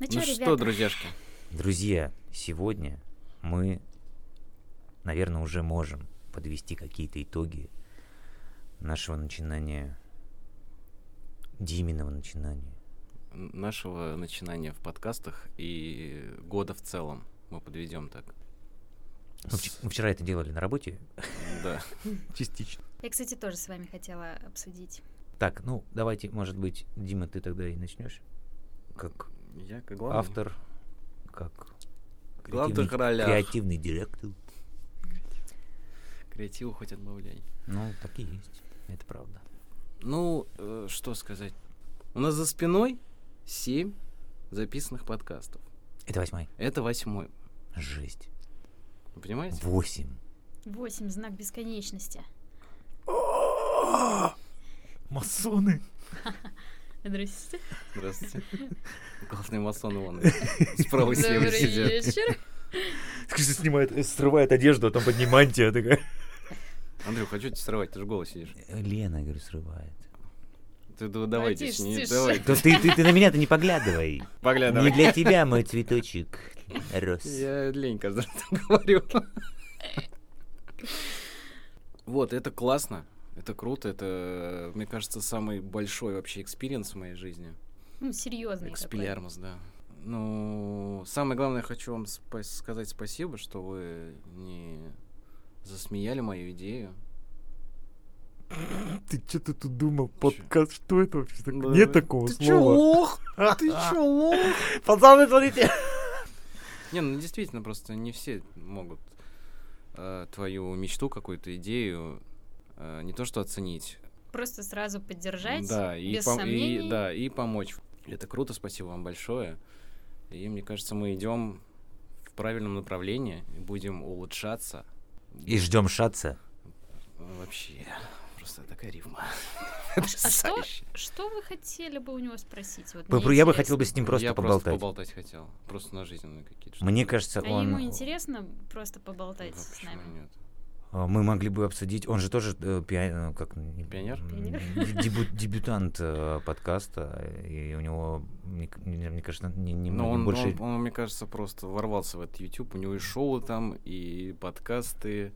Ну, Ну что, ребята? друзьяшки, Друзья, сегодня мы, наверное, уже можем подвести какие-то итоги нашего начинания, Диминого начинания. нашего начинания в подкастах и года в целом мы подведем так. Мы, вч- мы вчера это делали на работе. Да. Частично. Я, кстати, тоже с вами хотела обсудить. Так, ну, давайте, может быть, Дима, ты тогда и начнешь. Как Я как главный. автор, как Главный короля. креативный директор. Креативу хоть отбавляй. Ну, так и есть. Это правда. Ну, э, что сказать. У нас за спиной семь записанных подкастов. Это восьмой. Это восьмой. Жесть. Вы понимаете? Восемь. Восемь, знак бесконечности. Масоны. Здрасте. Здравствуйте. Главный масон Иван. Справа слева Добрый сидят. вечер. снимает, срывает одежду, а там под ней мантия такая. Андрюх, хочу тебя срывать, ты же голос сидишь. Лена, говорю, срывает. Ты да- давай тише, не тише. давай. То ты, ты, ты на меня-то не поглядывай. Поглядывай. Не для тебя мой цветочек рос. Я лень каждый раз так говорю. Вот, это классно. Это круто. Это, мне кажется, самый большой вообще experience в моей жизни. Ну, серьезный такой. Экспеллиармус, да. Ну, самое главное, хочу вам спа- сказать спасибо, что вы не засмеяли мою идею. Ты что-то тут думал? Подкаст, что это вообще такое? Нет такого Ты чё, лох? Ты чё, лох? Пацаны, смотрите. Не, ну действительно, просто не все могут э, твою мечту, какую-то идею э, не то что оценить, Просто сразу поддержать, да, и, без пом- и- да, и помочь. Это круто, спасибо вам большое. И мне кажется, мы идем в правильном направлении и будем улучшаться. И ждем шатца. Вообще, просто такая рифма. А что, что вы хотели бы у него спросить? Вот Я бы интересно. хотел бы с ним просто Я поболтать. просто поболтать хотел. Просто на жизненные какие-то. Мне кажется, А он... ему интересно просто поболтать Да, с нами? нет? А, Мы могли бы обсудить, он же тоже э, пиа- э, как не- Пионер? м, Пионер. де- дебют- дебютант э, подкаста, и у него, мне, мне- кажется, не, не Но многим он, больше. он, он, мне кажется, просто ворвался в этот YouTube. У него и шоу там, и подкасты.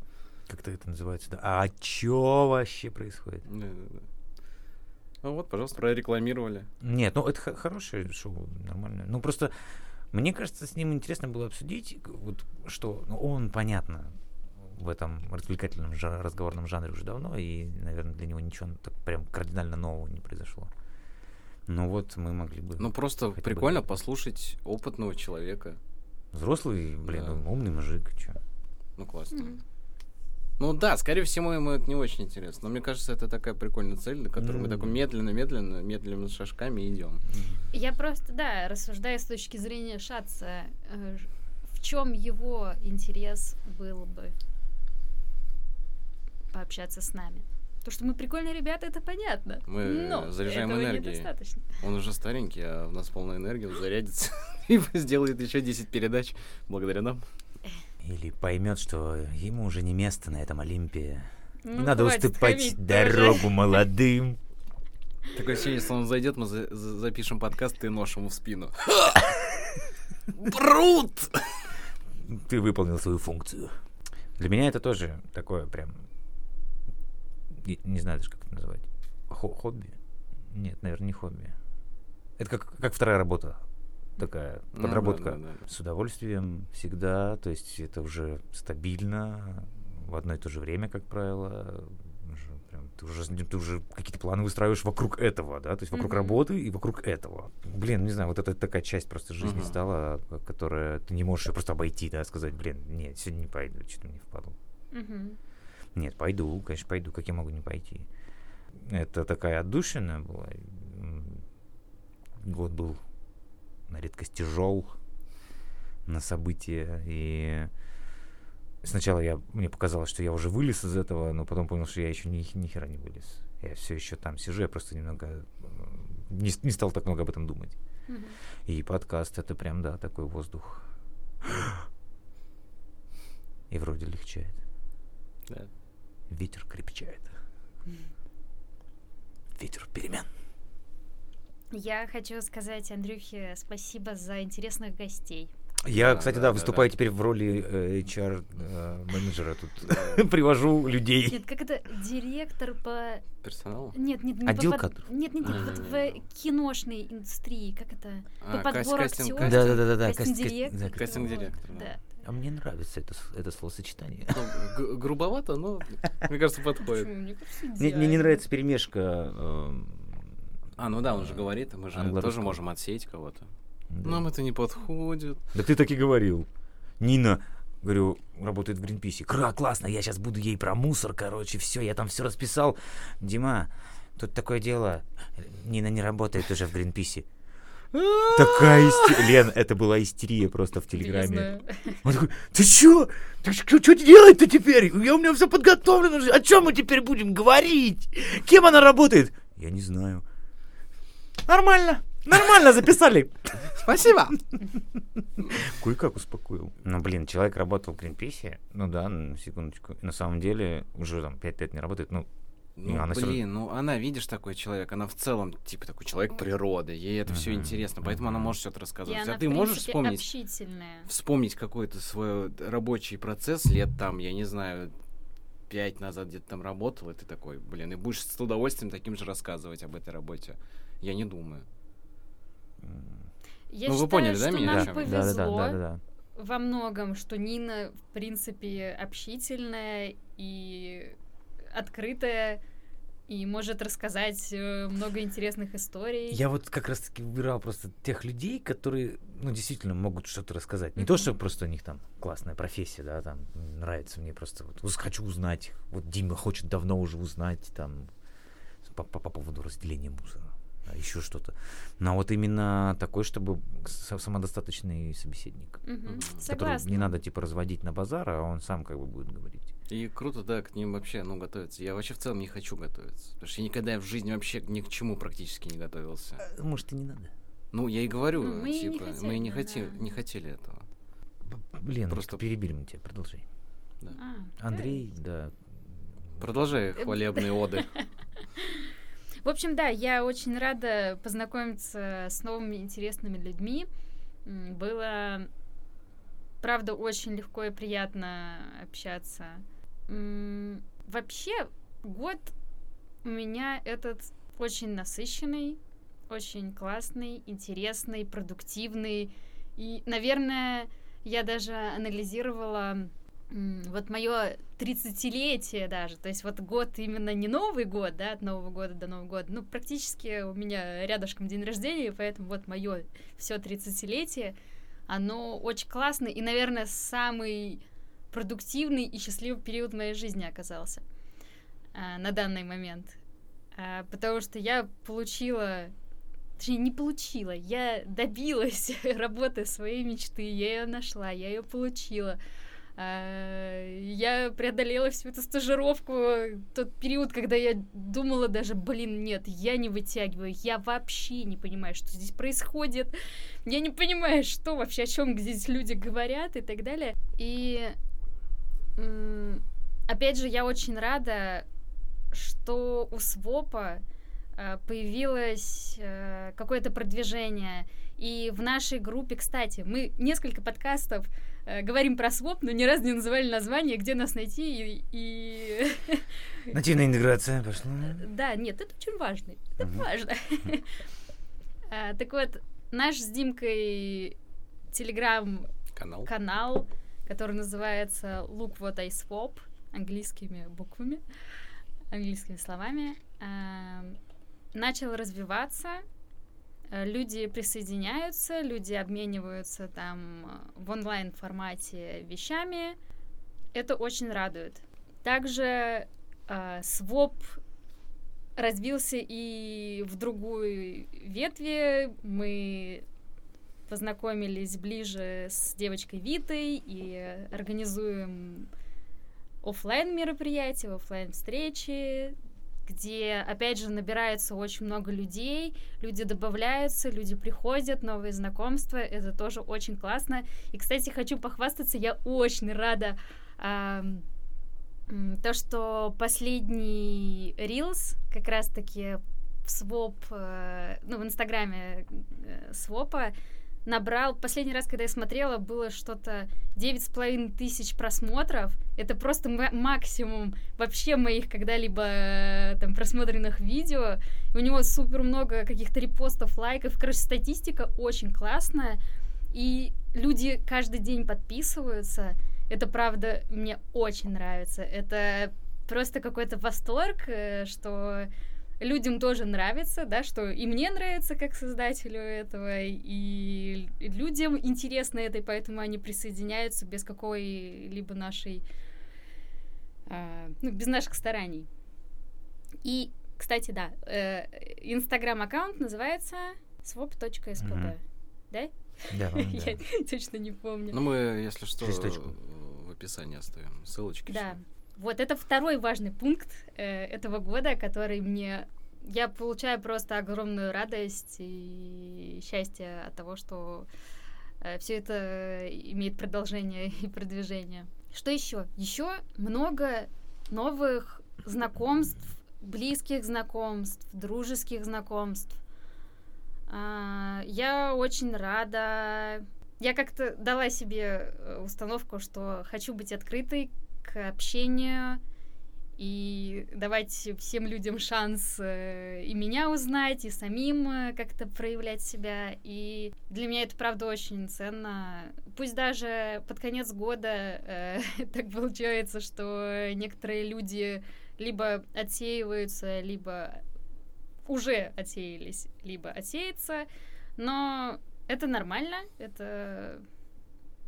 Как-то это называется, да. А чё вообще происходит? Да-да-да. Ну вот, пожалуйста, прорекламировали. Нет, ну это хорошее шоу, нормально. Ну просто мне кажется, с ним интересно было обсудить, вот что, ну он понятно в этом развлекательном жа- разговорном жанре уже давно, и, наверное, для него ничего так прям кардинально нового не произошло. Ну вот мы могли бы. Ну просто бы прикольно это. послушать опытного человека. Взрослый, блин, Да. ну, умный мужик, чё. Ну классно. Мгм. Ну да, скорее всего, ему это не очень интересно. Но мне кажется, это такая прикольная цель, на которую мы Ну. так медленно-медленно, медленными шажками идем. Я просто, да, рассуждаю с точки зрения Шатца. э, В чем его интерес был бы пообщаться с нами? То, что мы прикольные ребята, это понятно. Мы но заряжаем энергией. недостаточно. Он уже старенький, а у нас полная энергия, он зарядится и сделает еще 10 передач благодаря нам. Или поймет, что ему уже не место на этом Олимпе. Ну, Надо уступать тоже. дорогу молодым. Такое ощущение, если он зайдет, мы за- за- запишем подкаст, ты нож ему в спину. Брут! Ты выполнил свою функцию. Для меня это тоже такое прям... Не знаю даже, как это назвать. Хо- хобби? Нет, наверное, не хобби. Это как, как вторая работа. Такая Ну подработка. да, да, да. С удовольствием всегда. То есть это уже стабильно. В одно и то же время, как правило. Уже прям ты уже, ты уже какие-то планы выстраиваешь вокруг этого, да, то есть вокруг Мгм. работы и вокруг этого. Блин, не знаю, вот это такая часть просто жизни Мгм. стала, которая ты не можешь её просто обойти, да, сказать, блин, нет, сегодня не пойду, что-то мне впадло. Мгм. Нет, пойду, конечно, пойду, как я могу не пойти. Это такая отдушина была. Год был на редкость тяжел на события, и сначала я, мне показалось, что я уже вылез из этого, но потом понял, что я еще ни, ни хера не вылез. Я все еще там сижу, я просто немного не, не стал так много об этом думать. Мгм. И подкаст это прям, да, такой воздух. И вроде легчает. Да. Ветер крепчает. Ветер перемен. Я хочу сказать Андрюхе спасибо за интересных гостей. Я, Да, кстати, да, да, да, выступаю да. теперь в роли э, HR-менеджера тут. Привожу людей. Нет, как это директор по... Персонал? Нет, нет, не Отдел по... кадров. Нет, нет, нет, вот Не-не-не. в киношной индустрии, как это? А, По подбору кастинг- актеров. Да, да, да, да, да. Кастинг-директор. Кастинг-директор, вот, да. А мне нравится это, это словосочетание. Ну, грубовато, но мне кажется, подходит. Почему? Мне кажется, Мне, мне не нравится перемешка. эм, А, ну да, он же говорит, мы же тоже можем отсеять кого-то. да. Нам это не подходит. Да ты так и говорил. Нина, говорю, работает в Гринписе. Кра, классно, я сейчас буду ей про мусор, короче, все, я там все расписал. Дима, тут такое дело. Нина не работает уже в Гринписе. Такая истерия. Лен, это была истерия просто в Телеграме. Он такой, ты чё? Ты что делать-то теперь? Я, у меня все подготовлено. О чем мы теперь будем говорить? Кем она работает? Я не знаю. Нормально. Нормально записали. Спасибо! Кое-как успокоил. Ну, блин, человек работал в Гринписе. Ну да, на секундочку. На самом деле уже там 5 лет не работает. Ну, Ну, она равно- блин, ну она, видишь, такой человек, она в целом, типа, такой человек природы, ей это все Мгм, интересно, поэтому она мгм. может что-то И рассказывать. она, а в ты можешь принципе, вспомнить, общительная. вспомнить какой-то свой рабочий процесс лет там, я не знаю, пять назад где-то там работал, и ты такой, блин, и будешь с удовольствием таким же рассказывать об этой работе. Я не думаю. Я Ну, вы считаю, поняли, да, что меня, о нам я? повезло да, да, да, да, да. во многом, что Нина, в принципе, общительная и открытая, и может рассказать э, много интересных историй. Я вот как раз таки выбирал просто тех людей, которые, ну, действительно могут что-то рассказать. Не то, что просто у них там классная профессия, да, там нравится мне просто, вот, хочу узнать. Вот Дима хочет давно уже узнать там по, по- по поводу разделения мусора, а еще что-то. Но вот именно такой, чтобы самодостаточный собеседник. Мгм. которого Согласна. не надо типа разводить на базар, а он сам как бы будет говорить. И круто, да, к ним вообще, ну, готовиться. Я вообще в целом не хочу готовиться. Потому что я никогда в жизни вообще ни к чему практически не готовился. Может, и не надо. Ну, я и говорю, Ну, мы и не типа, мы хотели, не, хоти, да. не хотели этого. Блин, Просто- перебили мы тебя, продолжай. А, Андрей, да. Продолжай хвалебные оды. В общем, да, я очень рада познакомиться с новыми интересными людьми. Было, правда, очень легко и приятно общаться. Вообще, год у меня этот очень насыщенный, очень классный, интересный, продуктивный. И, наверное, я даже анализировала вот мое 30-летие даже, то есть вот год именно не Новый год, да, от Нового года до Нового года, ну, практически у меня рядышком день рождения, поэтому вот мое все 30-летие, оно очень классное и, наверное, самый продуктивный и счастливый период моей жизни оказался а, на данный момент. А, потому что я получила Точнее, не получила. Я добилась работы своей мечты. Я ее нашла, я ее получила. А, Я преодолела всю эту стажировку, тот период, когда я думала даже, блин, нет, я не вытягиваю, я вообще не понимаю, что здесь происходит, я не понимаю, что вообще, о чем здесь люди говорят и так далее. И опять же, я очень рада, что у СВОПа э, появилось э, какое-то продвижение. И в нашей группе, кстати, мы несколько подкастов э, говорим про своп, но ни разу не называли название, где нас найти. И, и- Нативная интеграция пошла. да, нет, это очень важно. Это важно. А, Так вот, наш с Димкой телеграм-канал, Канал. Который называется Look What I Swap, английскими буквами, английскими словами, а, начал развиваться. Э, Люди присоединяются, люди обмениваются там э, в онлайн формате вещами. Это очень радует. Также э, своп развился и в другую ветви. Мы познакомились ближе с девочкой Витой и организуем оффлайн мероприятия, оффлайн встречи, где, опять же, набирается очень много людей, люди добавляются, люди приходят, новые знакомства, это тоже очень классно. И, кстати, хочу похвастаться, я очень рада м, то, что последний Reels как раз-таки в своп, э, ну, в инстаграме э, свопа набрал, последний раз, когда я смотрела, было что-то девять с половиной тысяч просмотров. Это просто максимум вообще моих когда-либо э, там просмотренных видео. У него супер много каких-то репостов, лайков. Короче, статистика очень классная. И люди каждый день подписываются. Это правда мне очень нравится. Это просто какой-то восторг, э, что людям тоже нравится, да, что и мне нравится как создателю этого, и людям интересно это, и поэтому они присоединяются без какой-либо нашей, э, ну, без наших стараний. И, кстати, да, э, инстаграм-аккаунт называется swap.spb, mm-hmm. да? Да, Я точно не помню. Ну, мы, если что, в описании оставим ссылочки. Да. Вот это второй важный пункт э, этого года, который мне я получаю просто огромную радость и счастье от того, что э, все это имеет продолжение и продвижение. Что еще? Еще много новых знакомств, близких знакомств, дружеских знакомств. А, я очень рада. Я как-то дала себе э, установку, что хочу быть открытой к общению и давать всем людям шанс э, и меня узнать, и самим э, как-то проявлять себя. И для меня это, правда, очень ценно. Пусть даже под конец года э, так получается, что некоторые люди либо отсеиваются, либо уже отсеялись, либо отсеются, но это нормально, это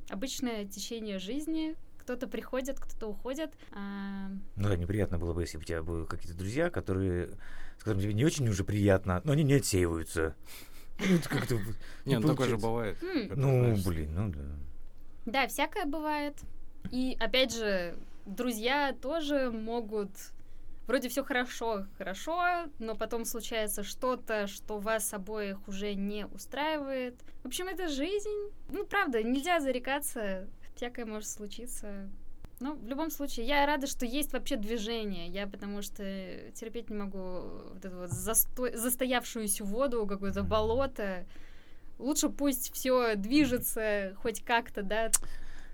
обычное течение жизни, кто-то приходит, кто-то уходит. А... Ну да, неприятно было бы, если бы у тебя были какие-то друзья, которые, с которыми тебе не очень уже приятно, но они не отсеиваются. Ну, как-то не, ну такое же бывает. Ну, блин, ну да. Да, всякое бывает. И опять же, друзья тоже могут вроде все хорошо, хорошо, но потом случается что-то, что вас обоих уже не устраивает. В общем, это жизнь. Ну, правда, нельзя зарекаться всякое может случиться. Ну, в любом случае, я рада, что есть вообще движение. Я потому что терпеть не могу вот эту вот засто... застоявшуюся воду, какое-то болото. Лучше пусть все движется хоть как-то, да.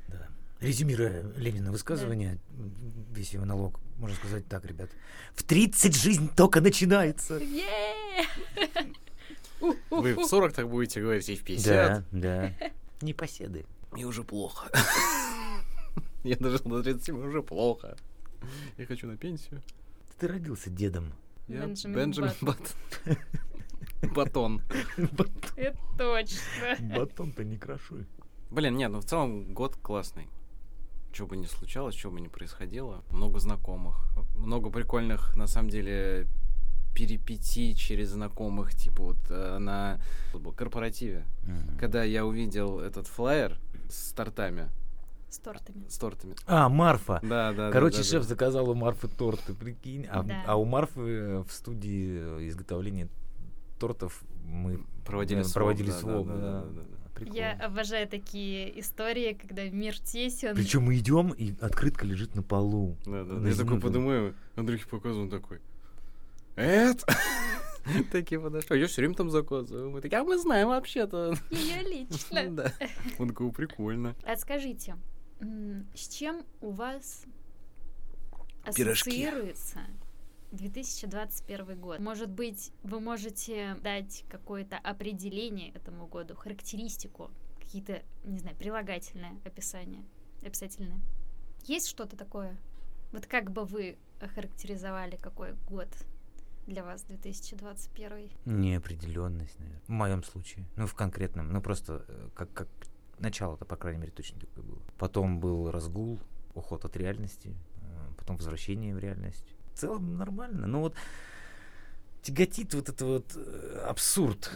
Да. Резюмируя Ленина высказывание, да. весь его налог, можно сказать так, ребят. В 30 жизнь только начинается. Вы в 40 так будете говорить, и в 50. Да, да. Непоседы. Мне уже плохо. Я дожил до 37, уже плохо. Я хочу на пенсию. Ты родился дедом. Я Бенджамин Баттон. Батон. Это точно. Батон-то не крошуй. Блин, нет, ну в целом год классный. Что бы ни случалось, что бы ни происходило. Много знакомых. Много прикольных, на самом деле, перипетий через знакомых, типа вот э, на корпоративе. Когда я увидел этот флаер, с тортами. С тортами. С тортами. А, Марфа. Да, да. Короче, да, шеф да. заказал у Марфы торты, прикинь. А, да. а у Марфы в студии изготовления тортов мы проводили да. Проводили да, своп, да, да, да, да, да. Прикольно. Я обожаю такие истории, когда мир тесен. Причем мы идем, и открытка лежит на полу. Да, да. Я такой подумаю, Андрюхе показываю, такой. Это? Такие подошли. Я все время там заказываю. Мы такие, а мы знаем вообще-то. Ее лично. Да. Он такой, прикольно. А скажите, с чем у вас ассоциируется 2021 год? Может быть, вы можете дать какое-то определение этому году, характеристику, какие-то, не знаю, прилагательное описание, описательное? Есть что-то такое? Вот как бы вы охарактеризовали какой год для вас 2021? Неопределенность, наверное. В моем случае. Ну, в конкретном. Ну, просто э, как, как начало-то, по крайней мере, точно такое было. Потом был разгул, уход от реальности, э, потом возвращение в реальность. В целом нормально. Но вот тяготит вот это вот э, абсурд.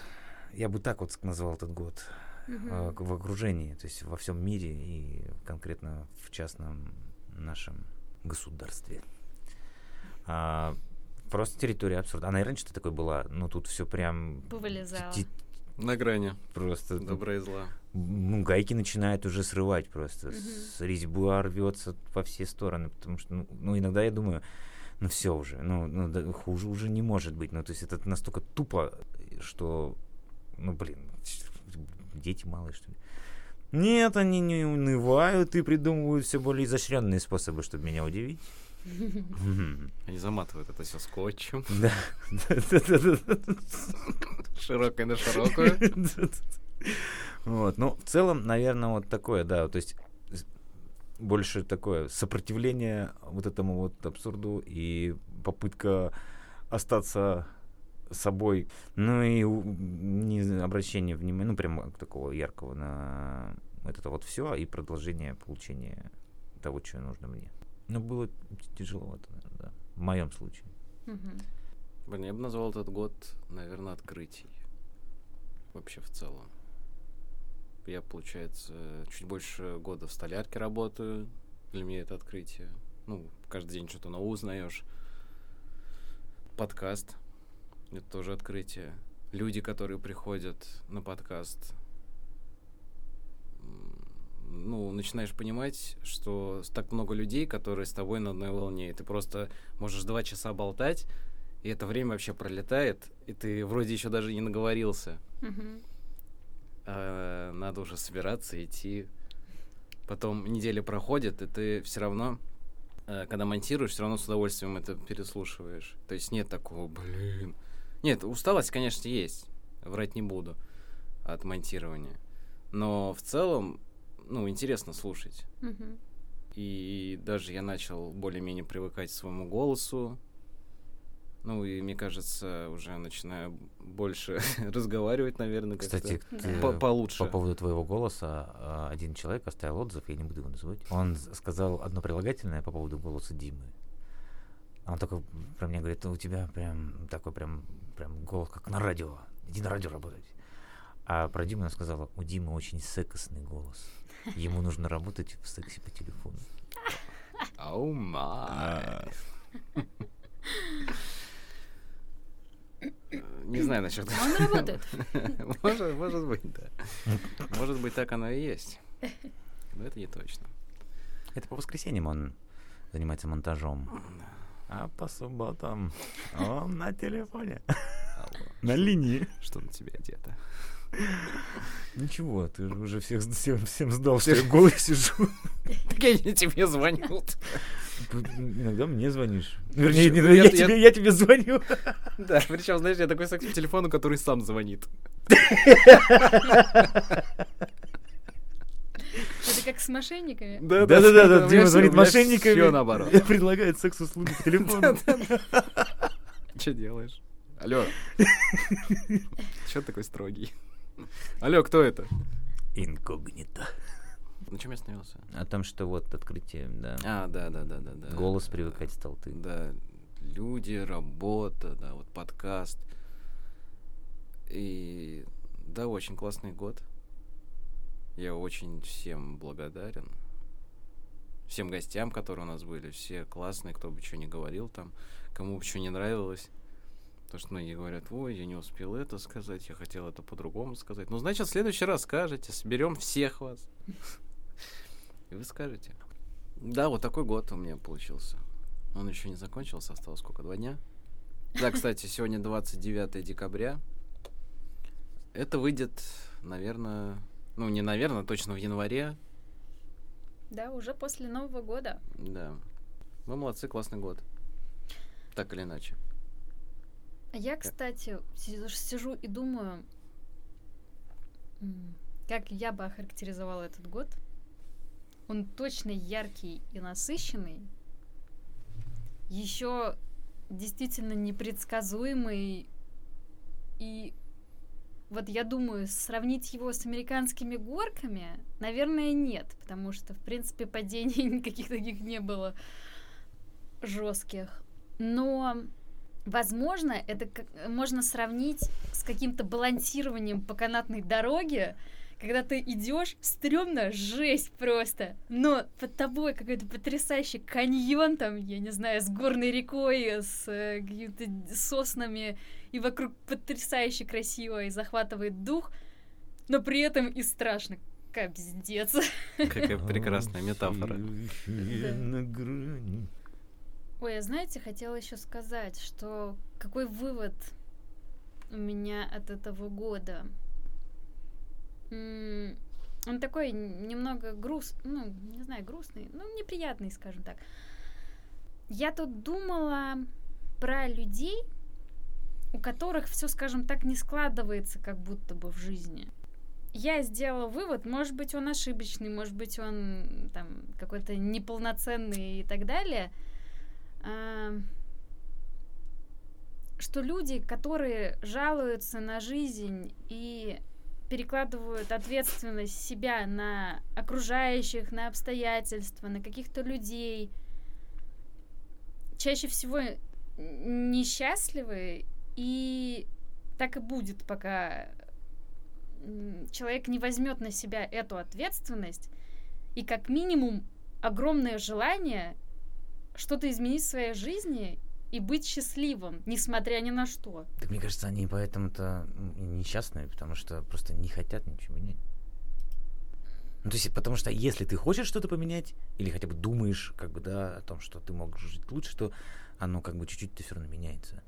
Я бы так вот назвал этот год. Мгм. В окружении, то есть во всем мире и конкретно в частном нашем государстве. А, просто территория абсурда. Она и раньше-то такой была, но тут все прям Повылезало. ти- На грани. просто Добра и зла. ну, гайки начинают уже срывать просто. Мгм. С резьба рвется во все стороны. Потому что, ну, ну, иногда я думаю, ну все уже, ну, ну да, хуже уже не может быть. Ну, то есть это настолько тупо, что, ну, блин, дети малые, что ли. Нет, они не унывают и придумывают все более изощренные способы, чтобы меня удивить. Они заматывают это все скотчем. Да. Широкой на широкую. Вот, ну, в целом, наверное, вот такое, да, то есть больше такое сопротивление вот этому вот абсурду и попытка остаться собой, ну и не обращение внимания, ну прям такого яркого на это вот все и продолжение получения того, что нужно мне. Но было тяжеловато, наверное, да, в моем случае. Блин, я бы назвал этот год, наверное, открытий. Вообще в целом. Я, получается, чуть больше года в столярке работаю. Для меня это открытие. Ну, каждый день что-то новое узнаешь. Подкаст. Это тоже открытие. Люди, которые приходят на подкаст, ну, начинаешь понимать, что так много людей, которые с тобой на одной волне, и ты просто можешь два часа болтать, и это время вообще пролетает, и ты вроде еще даже не наговорился. Мгм. А, надо уже собираться, идти. Потом неделя проходит, и ты все равно, э, когда монтируешь, все равно с удовольствием это переслушиваешь. То есть нет такого, блин. Нет, усталость, конечно, есть. Врать не буду от монтирования. Но в целом, ну, интересно слушать. Мгм. И даже я начал более-менее привыкать к своему голосу. Ну, и мне кажется, уже начинаю больше разговаривать, наверное, Кстати, ты, по- получше. по поводу твоего голоса, а, один человек оставил отзыв, я не буду его называть. Он сказал одно прилагательное по поводу голоса Димы. Он такой про меня говорит, у тебя прям такой прям, прям голос как на радио. Иди на радио работать. А про Диму она сказала, у Димы очень секосный голос. Ему нужно работать в сексе по телефону. Оу май. Не знаю насчет Он работает. Может, может быть, да. Может быть, так оно и есть. Но это не точно. Это по воскресеньям он занимается монтажом. А по субботам он на телефоне. Алло, На линии. Что на тебе одето? Ничего, ты же уже всех, всем, всем сдал, что я голый сижу. Так я не тебе звонил. Иногда мне звонишь. Вернее, Чё, не- я- тебе, я тебе звоню. Да, причем, знаешь, я такой секс по телефону, который сам звонит. Это как с мошенниками. Да-да-да, Дима звонит мошенниками. Все наоборот. Предлагает секс-услуги по телефону. Что делаешь? Алло. Че такой строгий? Алло, кто это? Инкогнито. На чем я остановился? О том, что вот открытие, да. А, да, да, да, да, да. Голос привыкать стал ты. Да, люди, работа, да, вот подкаст. И да, очень классный год. Я очень всем благодарен. Всем гостям, которые у нас были, все классные, кто бы что ни говорил там, кому бы что не нравилось. Потому что многие говорят, ой, я не успел это сказать, я хотел это по-другому сказать. Ну, значит, в следующий раз скажете, соберем всех вас. И вы скажете. Да, вот такой год у меня получился. Он еще не закончился, осталось сколько, два дня? Да, кстати, сегодня 29 декабря. Это выйдет, наверное, ну не наверное, точно в январе. Да, уже после Нового года. Да. Вы молодцы, классный год. Так или иначе. А Я, кстати, си- сижу и думаю, как я бы охарактеризовала этот год. Он точно яркий и насыщенный. Еще действительно непредсказуемый. И вот я думаю, сравнить его с американскими горками, наверное, нет, потому что, в принципе, падений никаких таких не было жестких. Но Возможно, это как- можно сравнить с каким-то балансированием по канатной дороге, когда ты идешь, стрёмно, жесть просто. Но под тобой какой-то потрясающий каньон там, я не знаю, с горной рекой, с э, какими-то соснами, и вокруг потрясающе красиво и захватывает дух, но при этом и страшно. Капздец. Какая прекрасная метафора. На грани. Ой, а знаете, хотела еще сказать, что какой вывод у меня от этого года. Он такой немного груст, ну, не знаю, грустный, ну, неприятный, скажем так. Я тут думала про людей, у которых все, скажем так, не складывается как будто бы в жизни. Я сделала вывод, может быть, он ошибочный, может быть, он там какой-то неполноценный и так далее, что люди, которые жалуются на жизнь и перекладывают ответственность себя на окружающих, на обстоятельства, на каких-то людей, чаще всего несчастливы, и так и будет, пока человек не возьмет на себя эту ответственность, и как минимум огромное желание что-то изменить в своей жизни и быть счастливым, несмотря ни на что. Так мне кажется, они поэтому-то несчастные, потому что просто не хотят ничего менять. Ну, то есть, потому что если ты хочешь что-то поменять, или хотя бы думаешь, как бы, да, о том, что ты мог жить лучше, то оно как бы чуть-чуть-то все равно меняется.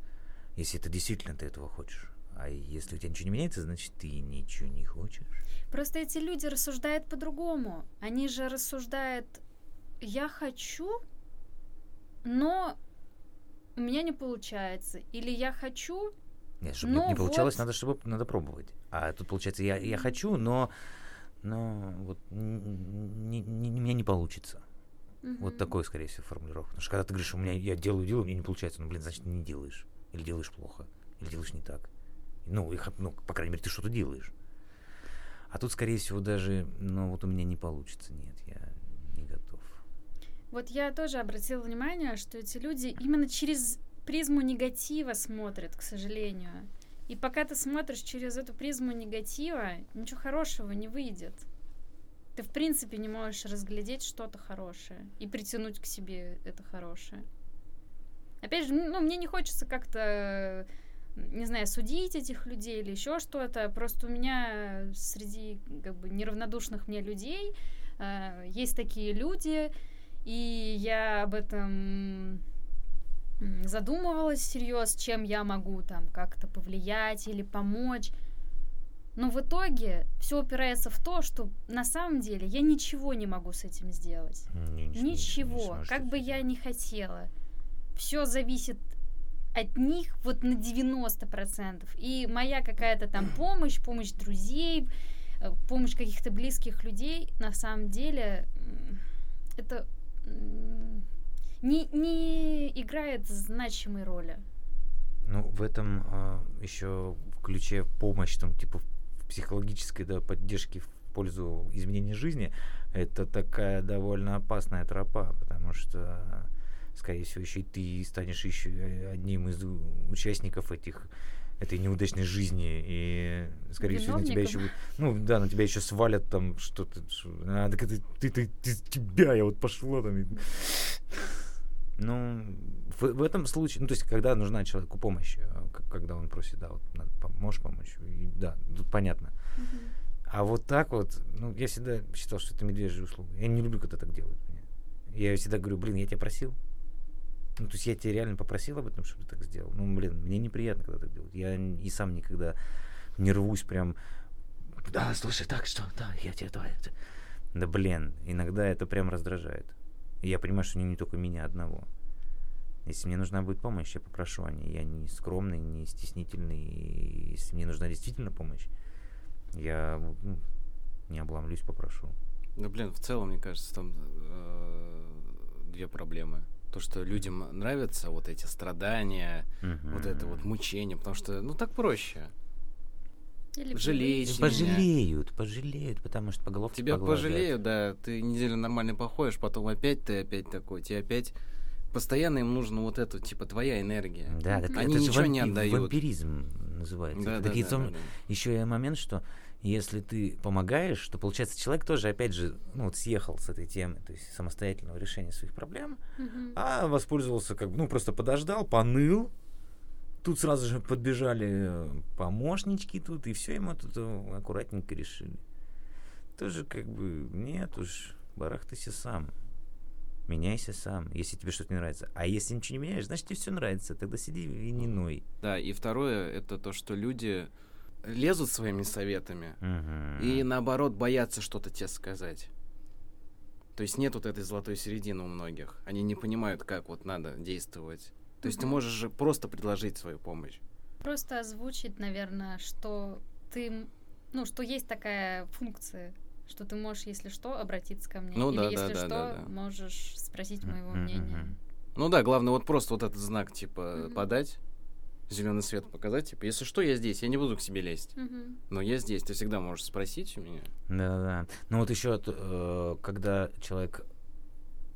Если это действительно ты этого хочешь. А если у тебя ничего не меняется, значит, ты ничего не хочешь. Просто эти люди рассуждают по-другому. Они же рассуждают, я хочу, но у меня не получается. Или я хочу, Нет, чтобы Ну не получалось, вот. надо, чтобы надо пробовать. А тут получается, я, я хочу, но, но вот не- не- у меня не получится. Вот Мгм. такой, скорее всего, формулировка. Потому что когда ты говоришь, у меня я делаю, делаю, у меня не получается, ну, блин, значит, не делаешь. Или делаешь плохо, или делаешь не так. Ну, и, ха- ну, по крайней мере, ты что-то делаешь. А тут, скорее всего, даже, ну, вот у меня не получится. Нет, я. Вот я тоже обратила внимание, что эти люди именно через призму негатива смотрят, к сожалению. И пока ты смотришь через эту призму негатива, ничего хорошего не выйдет. Ты, в принципе, не можешь разглядеть что-то хорошее и притянуть к себе это хорошее. Опять же, ну, мне не хочется как-то, не знаю, судить этих людей или еще что-то. Просто у меня среди как бы неравнодушных мне людей э, есть такие люди, и я об этом задумывалась всерьез, чем я могу там как-то повлиять или помочь. Но в итоге все упирается в то, что на самом деле я ничего не могу с этим сделать. Не- не- не Ничего, сможешь как бы я ни хотела. Все зависит от них вот на 90%. И моя какая-то там помощь, помощь друзей, э, помощь каких-то близких людей, на самом деле, это не, не играет значимой роли. Ну, в этом еще в ключе помощь, там, типа, психологической да, поддержки в пользу изменения жизни, это такая довольно опасная тропа, потому что, скорее всего, еще и ты станешь еще одним из участников этих этой неудачной жизни, и, скорее всего, на тебя еще, ну, да, на тебя еще свалят там что-то, что, а, так это ты, ты, ты, тебя, я вот пошла там, ну, в, в этом случае, ну, то есть, когда нужна человеку помощь, к- когда он просит, да, вот, надо, можешь помочь, и, да, тут понятно. А вот так вот, ну, я всегда считал, что это медвежья услуга. Я не люблю, когда так делают. Я всегда говорю, блин, я тебя просил. Ну, то есть я тебя реально попросил об этом, чтобы ты так сделал. Ну, блин, мне неприятно, когда так делают. Я и сам никогда не рвусь прям, да, слушай, так что, да, я тебе давай. это». Да, блин, иногда это прям раздражает. И я понимаю, что не, не только меня одного. Если мне нужна будет помощь, я попрошу о ней. Я не скромный, не стеснительный. И если мне нужна действительно помощь, я ну, не обломлюсь, попрошу. Ну, блин, в целом, мне кажется, там э, две проблемы. То, что людям нравятся вот эти страдания, вот это вот мучение, потому что, ну, так проще. Или меня. Пожалеют, пожалеют, потому что по головке Тебя погладят. пожалеют, да, ты неделю нормально походишь, потом опять ты опять такой, тебе опять постоянно им нужна вот эта, типа, твоя энергия. Да, это, Они это же ничего не вампи- отдают. вампиризм называется. Да, Это да, такие да, том- да, да. Еще и момент, что если ты помогаешь, то получается человек тоже, опять же, ну вот съехал с этой темы, то есть самостоятельного решения своих проблем, Мгм. а воспользовался как бы, ну просто подождал, поныл, тут сразу же подбежали э, помощнички тут, и все ему тут э, аккуратненько решили. Тоже как бы, нет уж, барахтайся сам. Меняйся сам, если тебе что-то не нравится. А если ничего не меняешь, значит тебе все нравится. Тогда сиди и не ной. Да, и второе, это то, что люди лезут своими советами Мгм. и наоборот боятся что-то тебе сказать. То есть нет вот этой золотой середины у многих. Они не понимают, как вот надо действовать. То есть ты можешь же просто предложить свою помощь. Просто озвучить, наверное, что ты, ну, что есть такая функция, что ты можешь, если что, обратиться ко мне. Ну Или да, если да, что, да, да. можешь спросить моего мнения. Ну да, главное вот просто вот этот знак типа Мгм. подать, зеленый свет показать, типа, если что, я здесь, я не буду к себе лезть. Мгм. Но я здесь, ты всегда можешь спросить у меня. Да-да. Ну вот еще, когда человек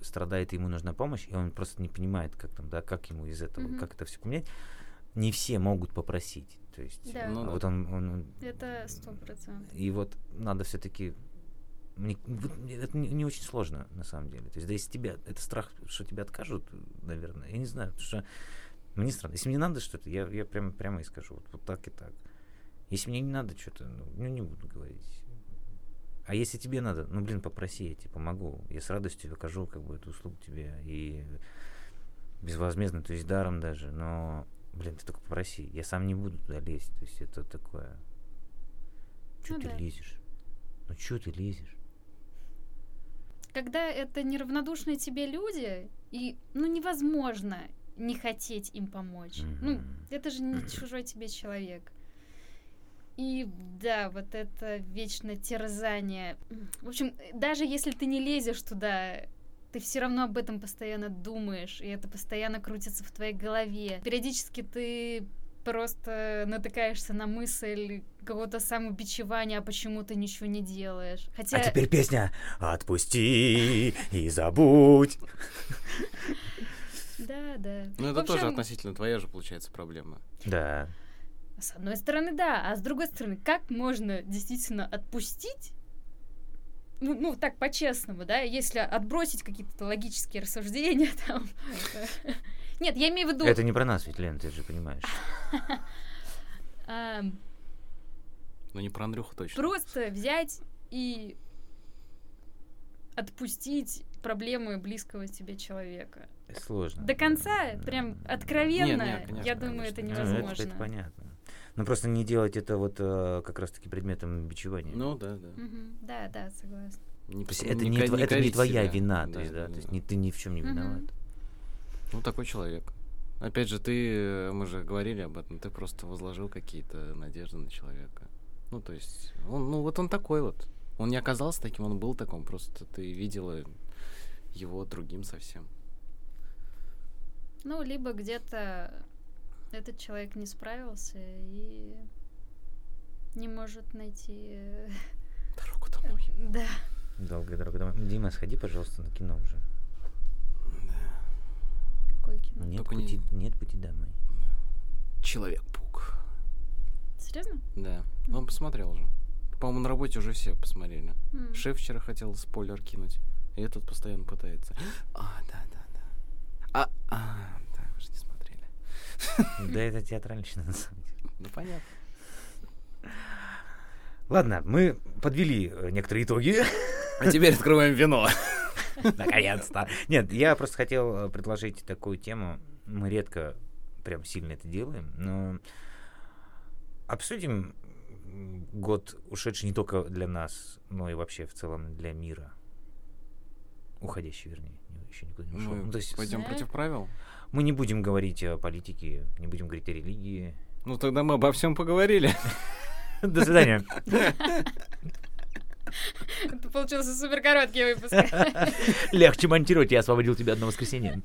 страдает, и ему нужна помощь, и он просто не понимает, как там, да, как ему из этого, Мгм. как это все поменять, не все могут попросить. То есть, Да. э, Ну вот он, он- Это сто процентов. И вот надо все-таки это не, не очень сложно, на самом деле. То есть, да, если тебя, это страх, что тебя откажут, наверное, я не знаю, потому что мне странно. Если мне надо что-то, я, я прямо, прямо и скажу, вот, вот так и так. Если мне не надо что-то, ну, ну, не буду говорить. А если тебе надо, ну, блин, попроси, я тебе помогу. Я с радостью окажу, как бы, эту услугу тебе. И безвозмездно, то есть даром даже. Но, блин, ты только попроси. Я сам не буду туда лезть. То есть это такое... Че Ну ты да. лезешь? Ну, че ты лезешь? Когда это неравнодушные тебе люди, и, ну, невозможно не хотеть им помочь. Ну, Мгм. это же не чужой тебе человек. И да, вот это вечное терзание. В общем, даже если ты не лезешь туда, ты все равно об этом постоянно думаешь, и это постоянно крутится в твоей голове. Периодически ты просто натыкаешься на мысль какого-то самобичевания, а почему ты ничего не делаешь. Хотя... А теперь песня «Отпусти и забудь». Да, да. Ну, В это тоже общем, относительно твоя же, получается, проблема. Да. С одной стороны, да, а с другой стороны, как можно действительно отпустить? Ну, ну, так по-честному, да, если отбросить какие-то логические рассуждения там. это- Нет, я имею в виду. Это не про нас ведь, Лен, ты же понимаешь. Но не про Андрюху точно. просто взять и отпустить проблемы близкого тебе человека. Сложно. До конца, Да, прям да. откровенно, Не, не, конечно, я думаю, это конечно. Ну, это- невозможно. Это, понятно. Но просто не делать это вот э, как раз-таки предметом бичевания. Ну да, да. Мгм, Да, да, согласна. Не, То есть не это не, ко- тво- это не твоя себя. вина, то есть, да, то есть не, ты ни в чем не виноват. Ну, такой человек. Опять же, ты, э, мы же говорили об этом, ты просто возложил какие-то надежды на человека. Ну, то есть, он, ну, вот он такой вот. Он не оказался таким, он был таким, просто ты видела его другим совсем. Ну, либо где-то этот человек не справился и не может найти... э, Дорогу домой. Да. Долгая дорога домой. Дима, сходи, пожалуйста, на кино уже. Какое кино? Нет Только не- пути, нет пути домой. Человек-паук. Серьезно? Да. Он посмотрел уже. По-моему, на работе уже все посмотрели. М. Шеф вчера хотел спойлер кинуть. И этот постоянно пытается. А, да, да, да. А, да, вы же не смотрели. Да это театральщина, на самом деле. Ну, понятно. Ладно, мы подвели э, некоторые итоги. А теперь открываем вино. Наконец-то. Нет, я просто хотел э, предложить такую тему. Мы редко прям сильно это делаем, но обсудим год, ушедший не только для нас, но и вообще в целом для мира. Уходящий, вернее, еще никуда не ушел. Мы Ну, то есть пойдем против правил. мы не будем говорить о политике, не будем говорить о религии. Ну, тогда мы обо всем поговорили. До свидания. Это получился супер короткий выпуск. Легче монтировать, я освободил тебя одно воскресенье.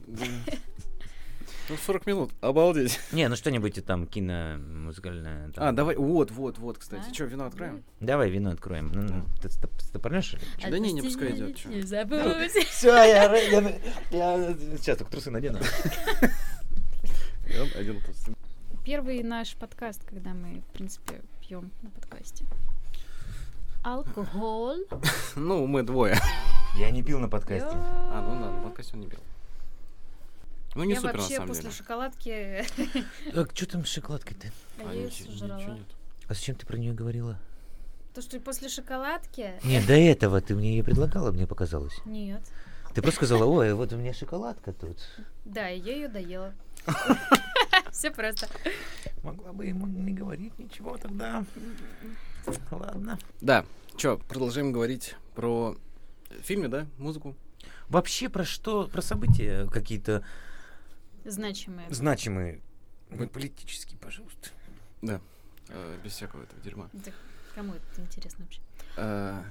Ну, 40 минут. Обалдеть. Не, ну что-нибудь там кино, музыкальное. там. А, давай. Вот, вот, вот, кстати. А? Что, вино откроем? Давай вино откроем. Ну, ну, ты стоп- стопорнешь? Да не, не, пускай идет. Не забудь. Все, я, я, я сейчас только трусы надену. Один. Первый наш подкаст, когда мы, в принципе, пьем на подкасте. Алкоголь. Ну, мы двое. Я не пил на подкасте. А, ну да, на подкасте он не пил. Ну, не Я супер, на вообще самом после деле. шоколадки Так, что там с шоколадкой-то? А, я ничего- сожрала. нет. А зачем ты про нее говорила? То, что после шоколадки... Нет, до этого ты мне ее предлагала, мне показалось. Нет. Ты просто сказала, ой, вот у меня шоколадка тут. Да, я ее доела. Все просто. Могла бы ему не говорить ничего тогда. Ладно. Да, чё, продолжаем говорить про фильмы, да, музыку? Вообще про что, про события какие-то Значимые. значимые, не политические, пожалуйста. Да, э, без всякого этого дерьма. Да кому это интересно вообще? Э,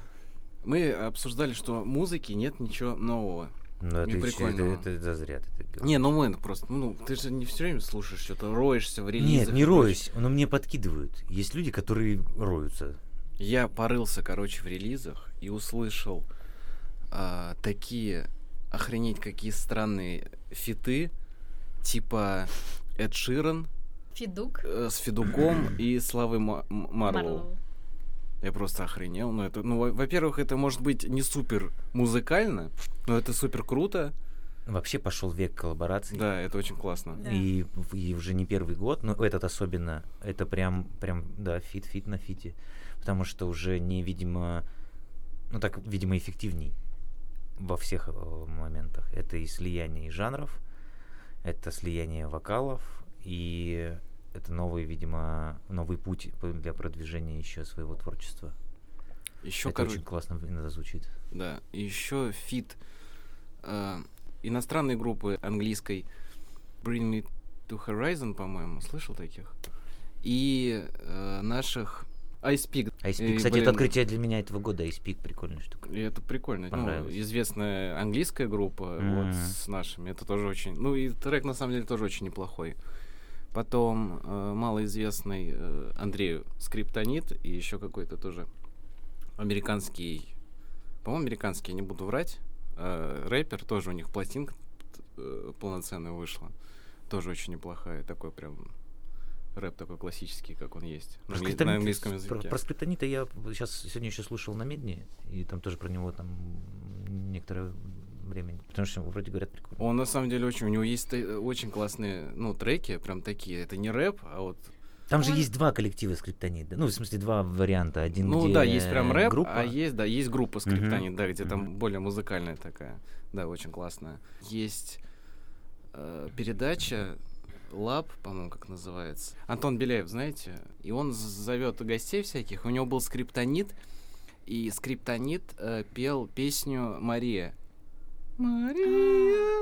Мы обсуждали, что музыки нет ничего нового. Ну, это, Не ещё- прикольного. это, это зазря ты это Не, ну мы просто, ну ты же не все время слушаешь что-то, роешься в релизах. Нет, не роюсь, но мне подкидывают. Есть люди, которые роются. Я порылся, короче, в релизах и услышал а, такие, охренеть, какие странные фиты, типа Эд Ширан Фидук. э, с Федуком и Славой Ма- Марлоу. Я просто охренел. Ну, это, ну, во- во-первых, это может быть не супер музыкально, но это супер круто. Вообще пошел век коллабораций. Да, это очень классно. Да. И, и уже не первый год, но этот особенно, это прям, прям, да, фит-фит на фите. Потому что уже не, видимо, ну так, видимо, эффективней во всех э, моментах. Это и слияние и жанров, это слияние вокалов, и это новый, видимо, новый путь для продвижения еще своего творчества. Еще, это короче, очень классно иногда звучит. Да, и еще фит э, иностранной группы английской Bring Me to Horizon, по-моему, слышал таких? И э, наших Ice Peak. Ice И, Peak, кстати, блин, это открытие для меня этого года. Ice Peak прикольная штука. И это прикольно. Ну, известная английская группа вот Мгм. с нашими. Это тоже очень... Ну и трек на самом деле тоже очень неплохой. Потом э, малоизвестный э, Андрею Скриптонит и еще какой-то тоже американский... По-моему, американский, я не буду врать. э, рэпер, тоже у них пластинка э, полноценная вышла. Тоже очень неплохая. Такой прям рэп такой классический, как он есть. На, англи- Скриптонит- на английском Про, языке. про скриптонита я сейчас сегодня еще слушал на Медне, и там тоже про него там некоторое время. Потому что вроде говорят прикольно. Он на самом деле очень, у него есть очень классные, ну, треки, прям такие. Это не рэп, а вот. Там же есть два коллектива скриптонита. Ну, в смысле, два варианта. Один, ну где да, есть прям рэп, группа. а есть, да, есть группа скриптонит, да, где там Мгм. более музыкальная такая. Да, очень классная. Есть э, передача Лаб, по-моему, как называется. Антон Беляев, знаете? И он зовет гостей всяких. У него был скриптонит, и скриптонит э, пел песню Мария. Мария.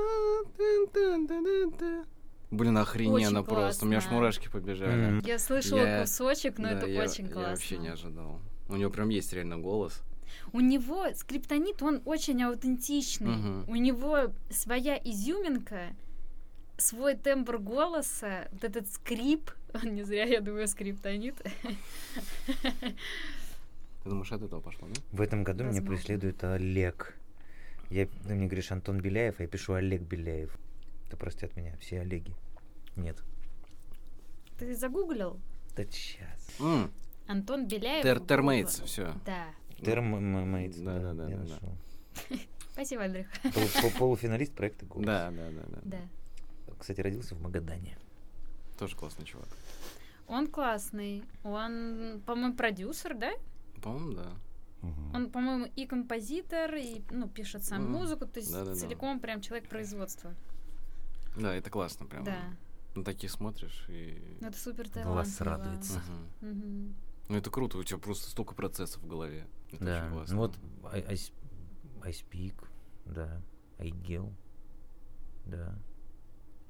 Блин, охрененно Очень просто. У меня аж классно. мурашки побежали. Я слышала Я- кусочек, но Да, это я- очень классно. Я вообще не ожидал. У него прям есть реально голос. У него скриптонит, он очень аутентичный. Мгм. У него своя изюминка, свой тембр голоса, вот этот скрип. Не зря я думаю скриптонит. Ты думаешь, от этого пошло, да? В этом году меня преследует Олег. Я, ты мне говоришь Антон Беляев, а я пишу Олег Беляев. Это простят меня, все Олеги. Нет. Ты загуглил? Да сейчас. Антон Беляев. Тер- Термейтс, все. Да. Термометс. Да, да, да, да, да. Спасибо, Андрюх. Пол- пол- Полуфиналист проекта «Голос». Да, да, да, да. Да. Кстати, родился в Магадане. Тоже классный чувак. Он классный. Он, по-моему, продюсер, да? По-моему, да. Он, по-моему, и композитор, и ну, пишет сам Ну, музыку, то есть да-да-да. целиком прям человек производства. Да, это классно прям. Да. На таких смотришь и... Ну, Это супер Глаз талантливо. радуется. Мгм. Мгм. Ну это круто, у тебя просто столько процессов в голове. Это Да, очень классно. ну вот I, I, I Speak, да, Айгел, да.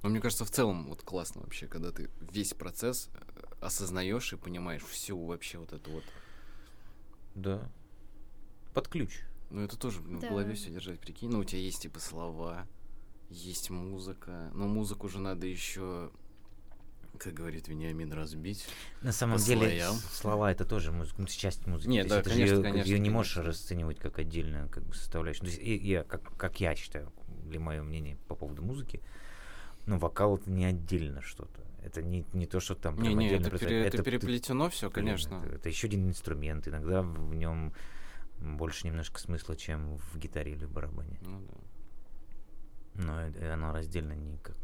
Но мне кажется, в целом вот классно вообще, когда ты весь процесс э, осознаешь и понимаешь всю вообще вот эту вот. Да. Под ключ. Ну это тоже блин, Да. в голове все держать, прикинь. Ну у тебя есть типа слова, есть музыка, но музыку же надо еще, как говорит Вениамин, разбить. На самом По деле слоям. слова это тоже музыка, ну, это часть музыки. Нет, То есть да, это конечно, же конечно, ее не можешь конечно. расценивать как отдельную как бы, составляющую. То есть я, как, как я считаю, для мое мнение по поводу музыки, ну, вокал это не отдельно что-то. Это не, не то, что там Не-не, отдельно это, пере- это ты- переплетено все, блин, конечно. Это, это еще один инструмент. Иногда в нем больше немножко смысла, чем в гитаре или в барабане. Ну да. Но э- оно раздельно никак.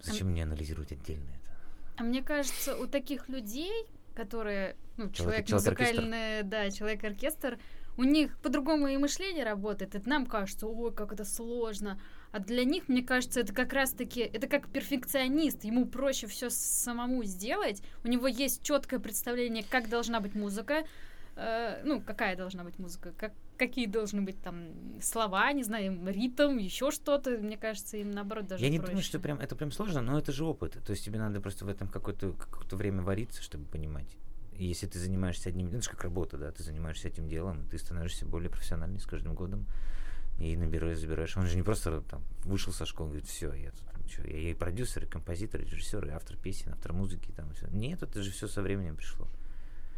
Зачем мне анализировать отдельно это? А мне кажется, у таких людей которые, ну, Человек- человек, музыкальный, да, человек-оркестр, у них по-другому и мышление работает. Это нам кажется, ой, как это сложно. А для них, мне кажется, это как раз-таки, это как перфекционист. Ему проще все самому сделать. У него есть четкое представление, как должна быть музыка, э, ну, какая должна быть музыка, как, какие должны быть там слова, не знаю, ритм, еще что-то. Мне кажется, им наоборот даже Я не проще. думаю, что прям это прям сложно, но это же опыт. То есть тебе надо просто в этом какое-то какое время вариться, чтобы понимать. И если ты занимаешься одним, ну, это же как работа, да, ты занимаешься этим делом, ты становишься более профессиональным с каждым годом и набираешь, забираешь. Он же не просто там вышел со школы, говорит, все, я тут, чё, я и продюсер, и композитор, и режиссер, и автор песен, автор музыки, там всё. Нет, это же все со временем пришло.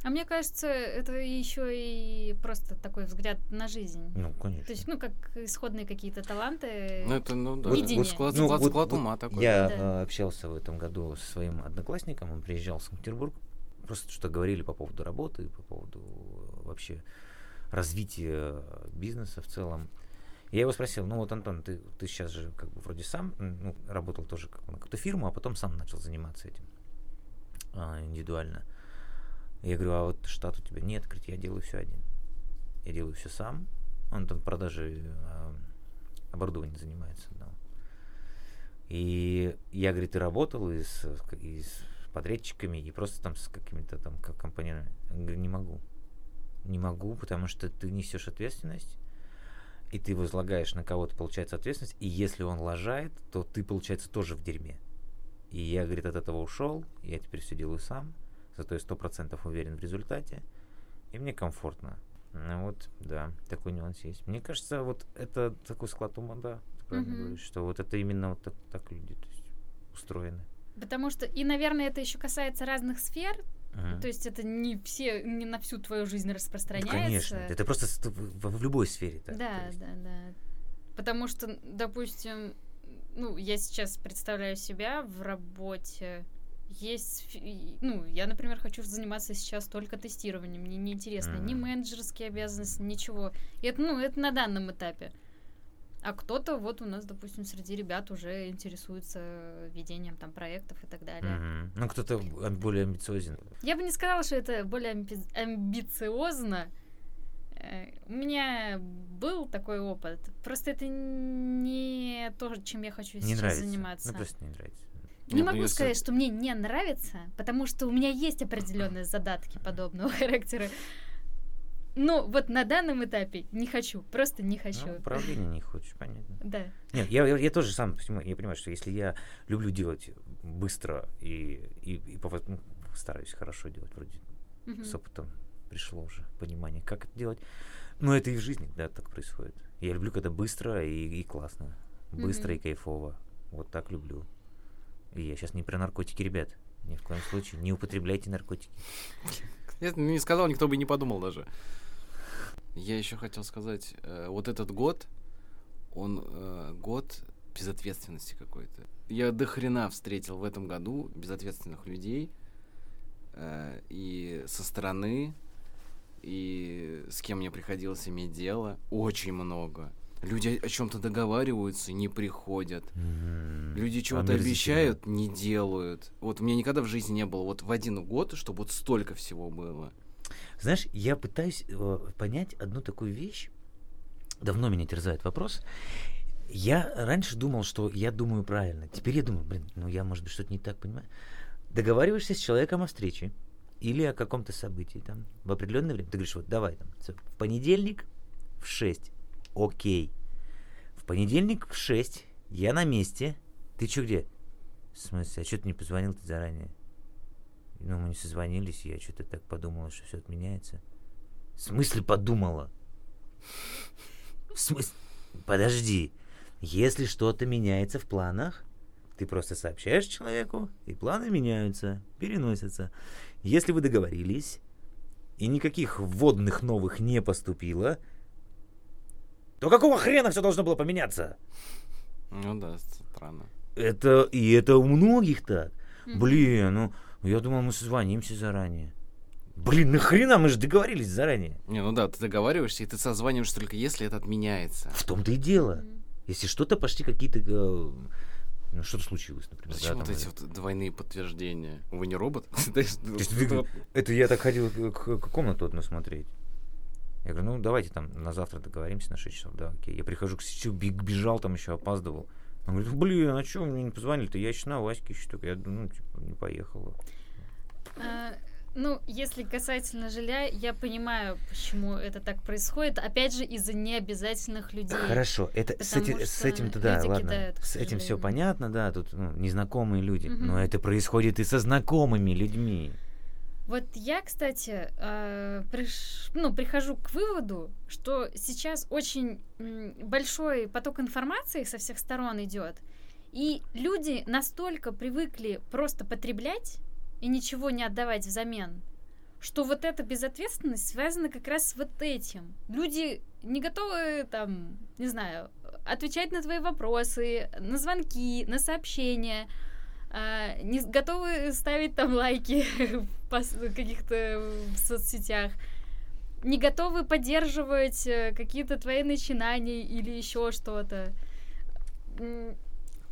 А мне кажется, это еще и просто такой взгляд на жизнь. Ну, конечно. То есть, ну, как исходные какие-то таланты. Ну, это, ну, да. Вот- Видение. Склад, Ну, склад- вот- склад вот ума такой. Я Да. э, общался в этом году со своим одноклассником, он приезжал в Санкт-Петербург, просто что говорили по поводу работы, по поводу э, вообще развития э, бизнеса в целом. Я его спросил, ну вот, Антон, ты, ты сейчас же как бы вроде сам ну, работал тоже как на какую-то фирму, а потом сам начал заниматься этим а, индивидуально. Я говорю, а вот штат у тебя нет? Говорит, я делаю все один. Я делаю все сам. Он там продажей а, оборудования занимается. да. И я, говорит, и работал и с, и с подрядчиками, и просто там с какими-то там как компаньонами. Я говорю, не могу. Не могу, потому что ты несешь ответственность, и ты возлагаешь на кого-то, получается, ответственность, и если он лажает, то ты, получается, тоже в дерьме. И я, говорит, от этого ушел, я теперь все делаю сам, зато я сто процентов уверен в результате, и мне комфортно. Ну вот, да, такой нюанс есть. Мне кажется, вот это такой склад ума, да, ты правильно Мгм. говоришь, что вот это именно вот так, так люди то есть, устроены. Потому что, и, наверное, это еще касается разных сфер. Мгм. То есть это не все, не на всю твою жизнь Ну, распространяется. конечно, это просто в, любой сфере. так, Да, да, да. Потому что, допустим, ну, я сейчас представляю себя в работе. Есть, ну, я, например, хочу заниматься сейчас только тестированием. Мне не интересно ни менеджерские обязанности, ничего. И это, ну, это на данном этапе. А кто-то вот у нас, допустим, среди ребят уже интересуется ведением там проектов и так далее. Мгм. Ну, кто-то более амбициозен. Я бы не сказала, что это более амби- амбициозно. Э, У меня был такой опыт. Просто это не то, чем я хочу Не сейчас нравится. заниматься. Ну, просто не нравится. Не ну, могу если- сказать, что мне не нравится, потому что у меня есть определенные задатки подобного характера. Но вот на данном этапе не хочу, просто не хочу. Ну, управление не хочешь, понятно. Да. Нет, я, я, я тоже сам я понимаю, что если я люблю делать быстро и, и, и ну, стараюсь хорошо делать, вроде Мгм. с опытом пришло уже понимание, как это делать. Но это и в жизни, да, так происходит. Я люблю, когда быстро и, и классно. Быстро и Мгм. кайфово. Вот так люблю. И я сейчас не про наркотики, ребят. Ни в коем случае. Не употребляйте наркотики. Я не сказал, никто бы и не подумал даже. Я еще хотел сказать, э, вот этот год, он э, год безответственности какой-то. Я до хрена встретил в этом году безответственных людей э, и со стороны, и с кем мне приходилось иметь дело, очень много. Люди о чем-то договариваются, не приходят. М, Люди чего-то обещают, не делают. Вот у меня никогда в жизни не было вот в один год, чтобы вот столько всего было. Знаешь, я пытаюсь э, понять одну такую вещь. Давно меня терзает вопрос. Я раньше думал, что я думаю правильно. Теперь я думаю, блин, ну я, может быть, что-то не так понимаю. Договариваешься с человеком о встрече или о каком-то событии там в определенное время. Ты говоришь, вот давай там в понедельник в 6. Окей. В понедельник в 6. Я на месте. Ты что где? В смысле, а что ты не позвонил ты заранее? Ну, мы не созвонились, я что-то так подумала, что все отменяется. В смысле подумала? В смысле? Подожди. Если что-то меняется в планах, ты просто сообщаешь человеку, и планы меняются, переносятся. Если вы договорились, и никаких вводных новых не поступило, то какого хрена все должно было поменяться? Ну да, странно. Это, и это у многих так. Блин, ну, я думал, мы созвонимся заранее. Блин, нахрена мы же договорились заранее? Не, ну да, ты договариваешься, и ты созваниваешься только если это отменяется. В том-то и дело. Если что-то пошли какие-то э, ну что-то случилось, например. да, Зачем вот там, эти или- вот двойные подтверждения? Вы не робот? Вот- вот- Это я так ходил к, комнату одну смотреть. Я говорю, ну давайте там на завтра договоримся на 6 часов. Да, окей. Я прихожу к сетю, бежал, там еще опаздывал. Он говорит, блин, а что мне не позвонили-то? Я еще на Ваське еще только. Я ну, типа, не поехала. А, Ну, если касательно жилья, я понимаю, почему это так происходит. Опять же, из-за необязательных людей. Хорошо, это с, эти- с этим-то да, ладно. кидают, с этим все понятно, да, тут ну, незнакомые люди. Мгм. Но это происходит и со знакомыми людьми. Вот я, кстати, э, приш- ну, прихожу к выводу, что сейчас очень большой поток информации со всех сторон идет, и люди настолько привыкли просто потреблять и ничего не отдавать взамен, что вот эта безответственность связана как раз с вот этим. Люди не готовы, там, не знаю, отвечать на твои вопросы, на звонки, на сообщения, а, не готовы ставить там лайки в каких-то соцсетях, не готовы поддерживать э, какие-то твои начинания или еще что-то.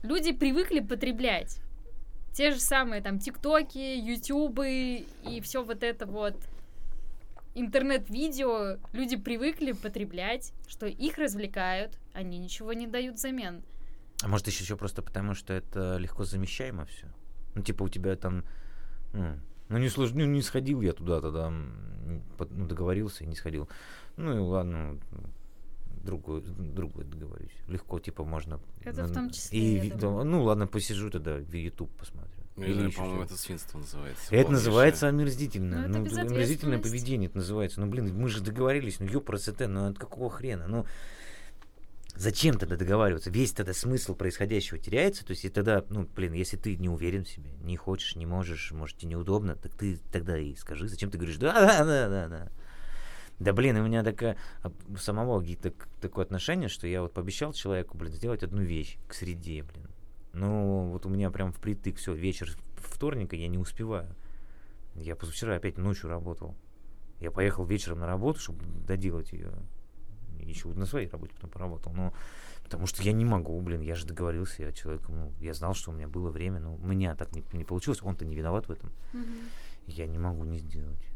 Люди привыкли потреблять те же самые там ТикТоки, Ютубы и все вот это вот интернет-видео люди привыкли потреблять, что их развлекают, они ничего не дают взамен. А может еще, еще просто потому, что это легко замещаемо все. Ну, типа у тебя там, ну, ну не сложно, ну, не сходил я туда тогда, ну, договорился и не сходил. Ну и ладно, другую, другую договорюсь. Легко, типа, можно. Это в ну, том числе, И, я думаю. ну ладно, посижу тогда в YouTube посмотрю. Не Или по-моему, это свинство называется. Это полнейшее. называется омерзительно. Ну, это Ну, омерзительное поведение это называется. Ну, блин, мы же договорились, ну, ёпросете, ну, от какого хрена? Ну, зачем тогда договариваться? Весь тогда смысл происходящего теряется. То есть, и тогда, ну, блин, если ты не уверен в себе, не хочешь, не можешь, может, тебе неудобно, так ты тогда и скажи, зачем ты говоришь, да, да, да, да, да. Да, блин, у меня такая, а, у самого так- такое отношение, что я вот пообещал человеку, блин, сделать одну вещь к среде, блин. Ну, вот у меня прям впритык все, вечер вторника я не успеваю. Я позавчера опять ночью работал. Я поехал вечером на работу, чтобы доделать ее. Еще вот на своей работе потом поработал. Но потому что я не могу, блин, я же договорился, я человеком, ну, я знал, что у меня было время, но у меня так не, не получилось, он-то не виноват в этом. Я не могу не сделать.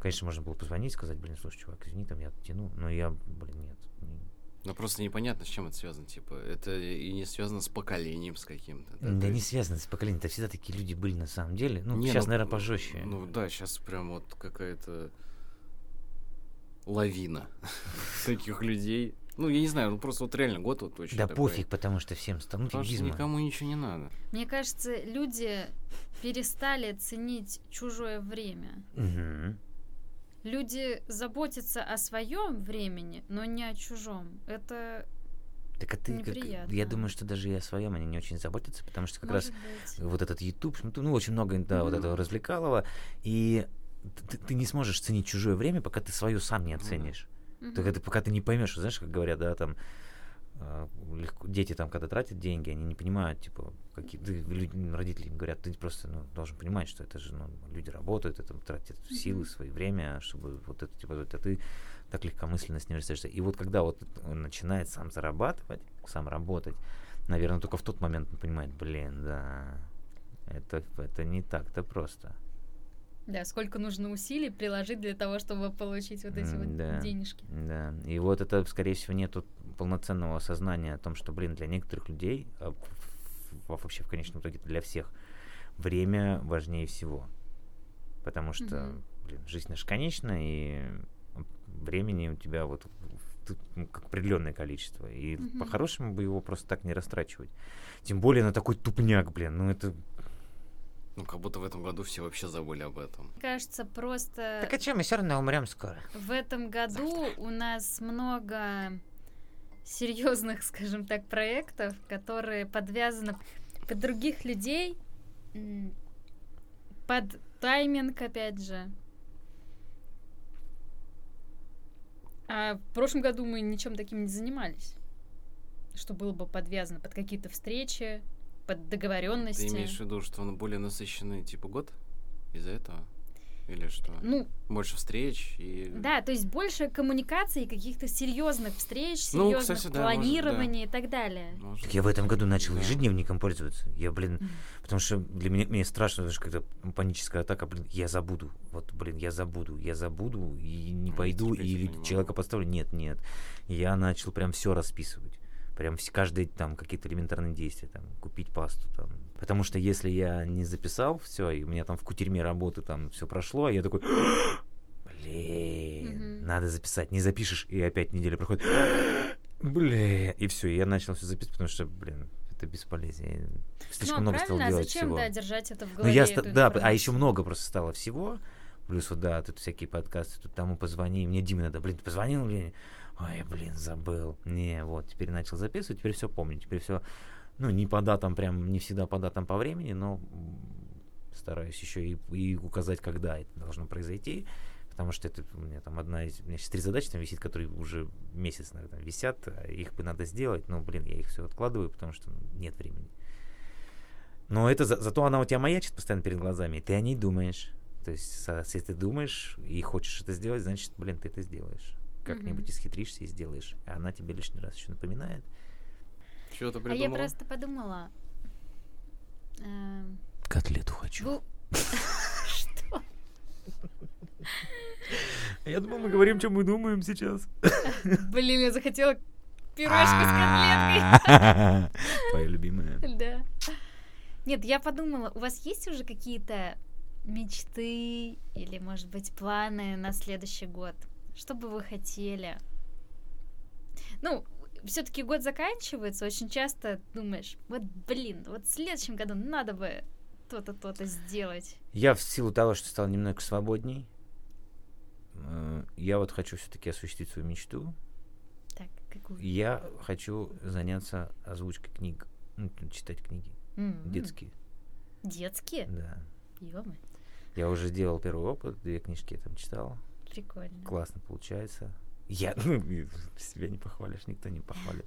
Конечно, можно было позвонить, сказать, блин, слушай, чувак, извини, там я тяну, но я, блин, нет. не- Ну просто непонятно, с чем это связано. Типа, это и не связано с поколением с каким-то. Да, не есть- связано с поколением, это всегда такие люди были на самом деле. Ну, Не, сейчас, ну, наверное, пожестче. Ну да, сейчас прям вот какая-то лавина таких людей. Ну, я не знаю, ну просто вот реально год вот очень да такой. пофиг, потому что всем станут Потому что никому ничего не надо. Мне кажется, люди перестали ценить чужое время. Мгм. Люди заботятся о своем времени, но не о чужом. Это Так а ты как- Неприятно. Я думаю, что даже и о своем они не очень заботятся, потому что как может раз быть. вот этот YouTube, ну, ну, очень много, да, вот Мгм. этого развлекалого, и ты, ты не сможешь ценить чужое время, пока ты свое сам не оценишь. Мгм. Так это пока ты не поймешь, знаешь, как говорят, да, там легко- дети там, когда тратят деньги, они не понимают, типа, какие ты, люди, родители им говорят, ты просто ну, должен понимать, что это же, ну, люди работают, это тратят силы, свое время, чтобы вот это, типа, это ты так легкомысленно с ним расстаешься. И вот когда вот он начинает сам зарабатывать, сам работать, наверное, только в тот момент он понимает, блин, да, это, это не так-то просто. Да, сколько нужно усилий приложить для того, чтобы получить вот эти вот да. денежки. Да, и вот это, скорее всего, нету полноценного осознания о том, что, блин, для некоторых людей, а вообще в конечном итоге для всех, время важнее всего. Потому что, Мгм. блин, жизнь наша конечна, и времени у тебя вот ну, как определенное количество. И Мгм. по-хорошему бы его просто так не растрачивать. Тем более на такой тупняк, блин. Ну это. Ну, как будто в этом году все вообще забыли об этом. Мне кажется, просто Так а что, мы все равно умрем скоро. в этом году у нас много серьезных, скажем так, проектов, которые подвязаны под других людей, под тайминг, опять же. А в прошлом году мы ничем таким не занимались, что было бы подвязано под какие-то встречи, под договоренности. Ты имеешь в виду, что он более насыщенный, типа, год? Из-за этого? Или что? Ну, Больше встреч и... да, то есть больше коммуникаций, каких-то серьезных встреч, Ну, серьезных кстати, да, может, планирований и так далее. Может, Так я в этом году начал Да. ежедневником пользоваться. Я, блин, Мгм. потому что для меня мне страшно, знаешь, когда паническая атака, блин, я забуду. Вот, блин, я забуду, я забуду и не А пойду, не человека могу. поставлю. Нет, нет. Я начал прям все расписывать. Прям каждый там какие-то элементарные действия, там, купить пасту, там. Потому что если я не записал все, и у меня там в кутерьме работы там все прошло, а я такой, блин, надо записать. Не запишешь, и опять неделя проходит. Блин, и все, я начал все записывать, потому что, блин, это бесполезно. Слишком ну, много стал а делать зачем, всего. да, держать это в Ну, голове? я, ста- да, а еще много просто стало всего. Плюс вот, да, тут всякие подкасты, тут тому позвони. Мне Дима надо, блин, ты позвонил мне? Ой, блин, забыл. Не, вот, теперь начал записывать, теперь все помню. Теперь все, ну, не по датам, прям не всегда по датам по времени, но стараюсь еще и, и указать, когда это должно произойти. Потому что это у меня там одна из... У меня сейчас три задачи там висит, которые уже месяц, наверное, висят. а Их бы надо сделать, но, блин, я их все откладываю, потому что нет времени. Но это за- зато она у тебя маячит постоянно перед глазами, и ты о ней думаешь. То есть, если ты думаешь и хочешь это сделать, значит, блин, ты это сделаешь. Как-нибудь Мгм. исхитришься и сделаешь. А она тебе лишний раз еще напоминает. Что-то А придумала? я просто подумала... эм, Котлету хочу. Что? Я думал, мы говорим, что мы думаем сейчас. Блин, я захотела пюрешку с котлеткой. Твоя любимая. Да. Нет, я подумала, у вас есть уже какие-то мечты или, может быть, планы на следующий год? Что бы вы хотели? Ну, все-таки год заканчивается, очень часто думаешь, вот, блин, вот в следующем году надо бы то-то, то-то сделать. Я в силу того, что стал немного свободней, э, я вот хочу все-таки осуществить свою мечту. Так, какую? Я хочу заняться озвучкой книг, ну, читать книги М, детские. Детские? Да. Ё-моё, Я уже сделал первый опыт, две книжки я там читал. Прикольно. Классно получается. Я, ну, себя не похвалишь, никто не похвалит.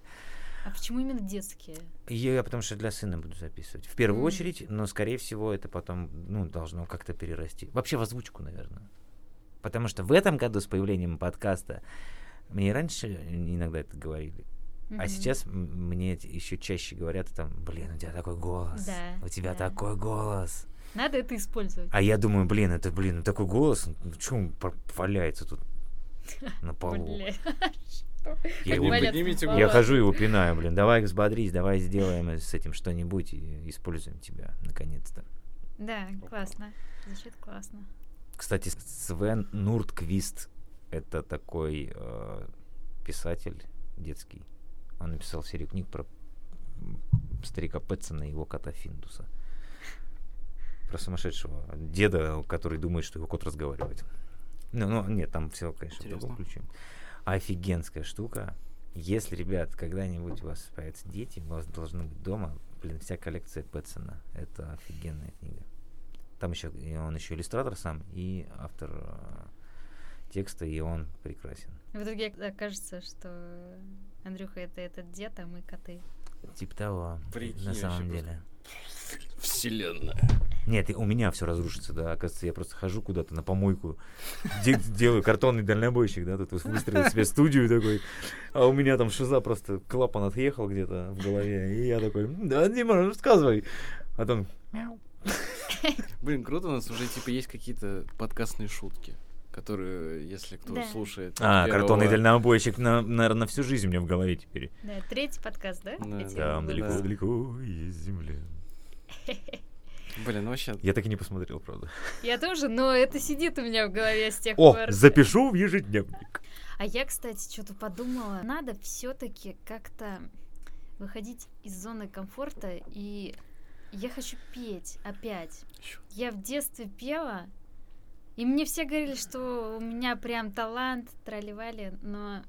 А почему именно детские? Я потому что для сына буду записывать. В первую М. очередь, но, скорее всего, это потом, ну, должно как-то перерасти. Вообще в озвучку, наверное. Потому что в этом году с появлением подкаста мне и раньше иногда это говорили. А Мгм. сейчас мне еще чаще говорят там, блин, у тебя такой голос. Да, у тебя да. такой голос. Надо это использовать. А я думаю, блин, это, блин, ну такой голос, ну что он валяется тут на полу? Я, его- поднимите я хожу и его пинаю, блин, давай взбодрись, давай сделаем с этим что-нибудь и используем тебя, наконец-то. Да, классно. Звучит классно. Кстати, Свен Нуртквист — это такой э, писатель детский. Он написал серию книг про старика Пэтсона и его кота Финдуса. Про сумасшедшего деда, который думает, что его кот разговаривает. Ну, ну нет, там все, конечно, в другом Интересно. ключе. Офигенская штука. Если, ребят, когда-нибудь у вас появятся дети, у вас должны быть дома, блин, вся коллекция Пэтсона. Это офигенная книга. Там еще он еще иллюстратор сам и автор э, текста, и он прекрасен. В итоге окажется, что Андрюха это этот дед, а мы коты. Типа того, Прикинь, на самом деле. Вселенная. Нет, у меня все разрушится, да. Оказывается, я просто хожу куда-то на помойку, де- делаю картонный дальнобойщик, да, тут вот выстроил себе студию такой, а у меня там шиза просто клапан отъехал где-то в голове, и я такой, «М, да, Дима, рассказывай. А там, мяу. Блин, круто, у нас уже типа есть какие-то подкастные шутки, которые, если кто Да. слушает... А, первого- картонный дальнобойщик, на, наверное, на всю жизнь у меня в голове теперь. Да, третий подкаст, да? Да, Там выпуски? Да. далеко-далеко есть земля. Блин, ну вообще... Я так и не посмотрел, правда. Я тоже, но это сидит у меня в голове с тех О, пор. запишу в ежедневник. А я, кстати, что-то подумала. Надо все-таки как-то выходить из зоны комфорта, и я хочу петь опять. Я в детстве пела, и мне все говорили, что у меня прям талант, тролливали, но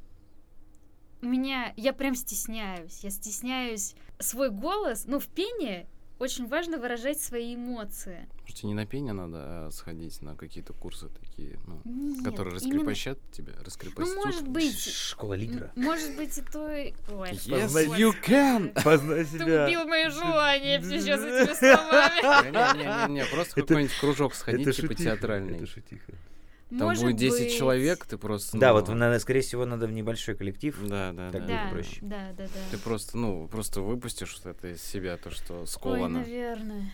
у меня... Я прям стесняюсь. Я стесняюсь свой голос, ну, в пении очень важно выражать свои эмоции. Может, тебе не на пение надо а сходить на какие-то курсы такие, ну, Нет, которые именно- раскрепощат тебя, раскрепостят? Ну, может быть, Школа лидера. может быть и то... Ой, Yes, Познай- you can! Познай Ты себя. убил мои желания сейчас этими словами. Не-не-не, просто какой-нибудь кружок сходить, типа театральный. Это шутиха. Там Может будет 10 быть. человек, ты просто... Да, ну, вот надо, скорее всего, надо в небольшой коллектив. Да, да, Так да. будет Да, проще. да, да, Ты да. просто, ну, просто выпустишь вот это из себя, то, что Ой, сковано. наверное.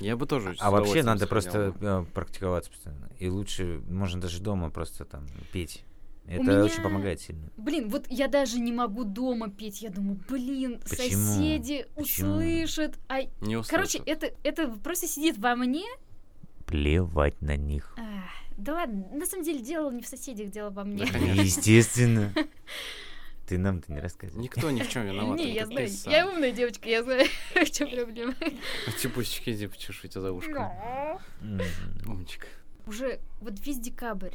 Я бы тоже А вообще надо сходил просто э, практиковаться постоянно. И лучше, можно даже дома просто там петь. Это меня- очень помогает сильно. Блин, вот я даже не могу дома петь. Я думаю, блин, Почему? соседи Почему? услышат. А... Не Короче, услышат. это, это просто сидит во мне. Плевать на них. Ах, да ладно, на самом деле дело не в соседях, дело во мне. Да, конечно. Естественно. Ты нам-то не рассказывай. Никто ни в чем виноват. Не, я знаю. сам. Я умная девочка, я знаю, в чем проблема. А Типусечка, иди почешу тебя за ушком. Умничка. Уже вот весь декабрь.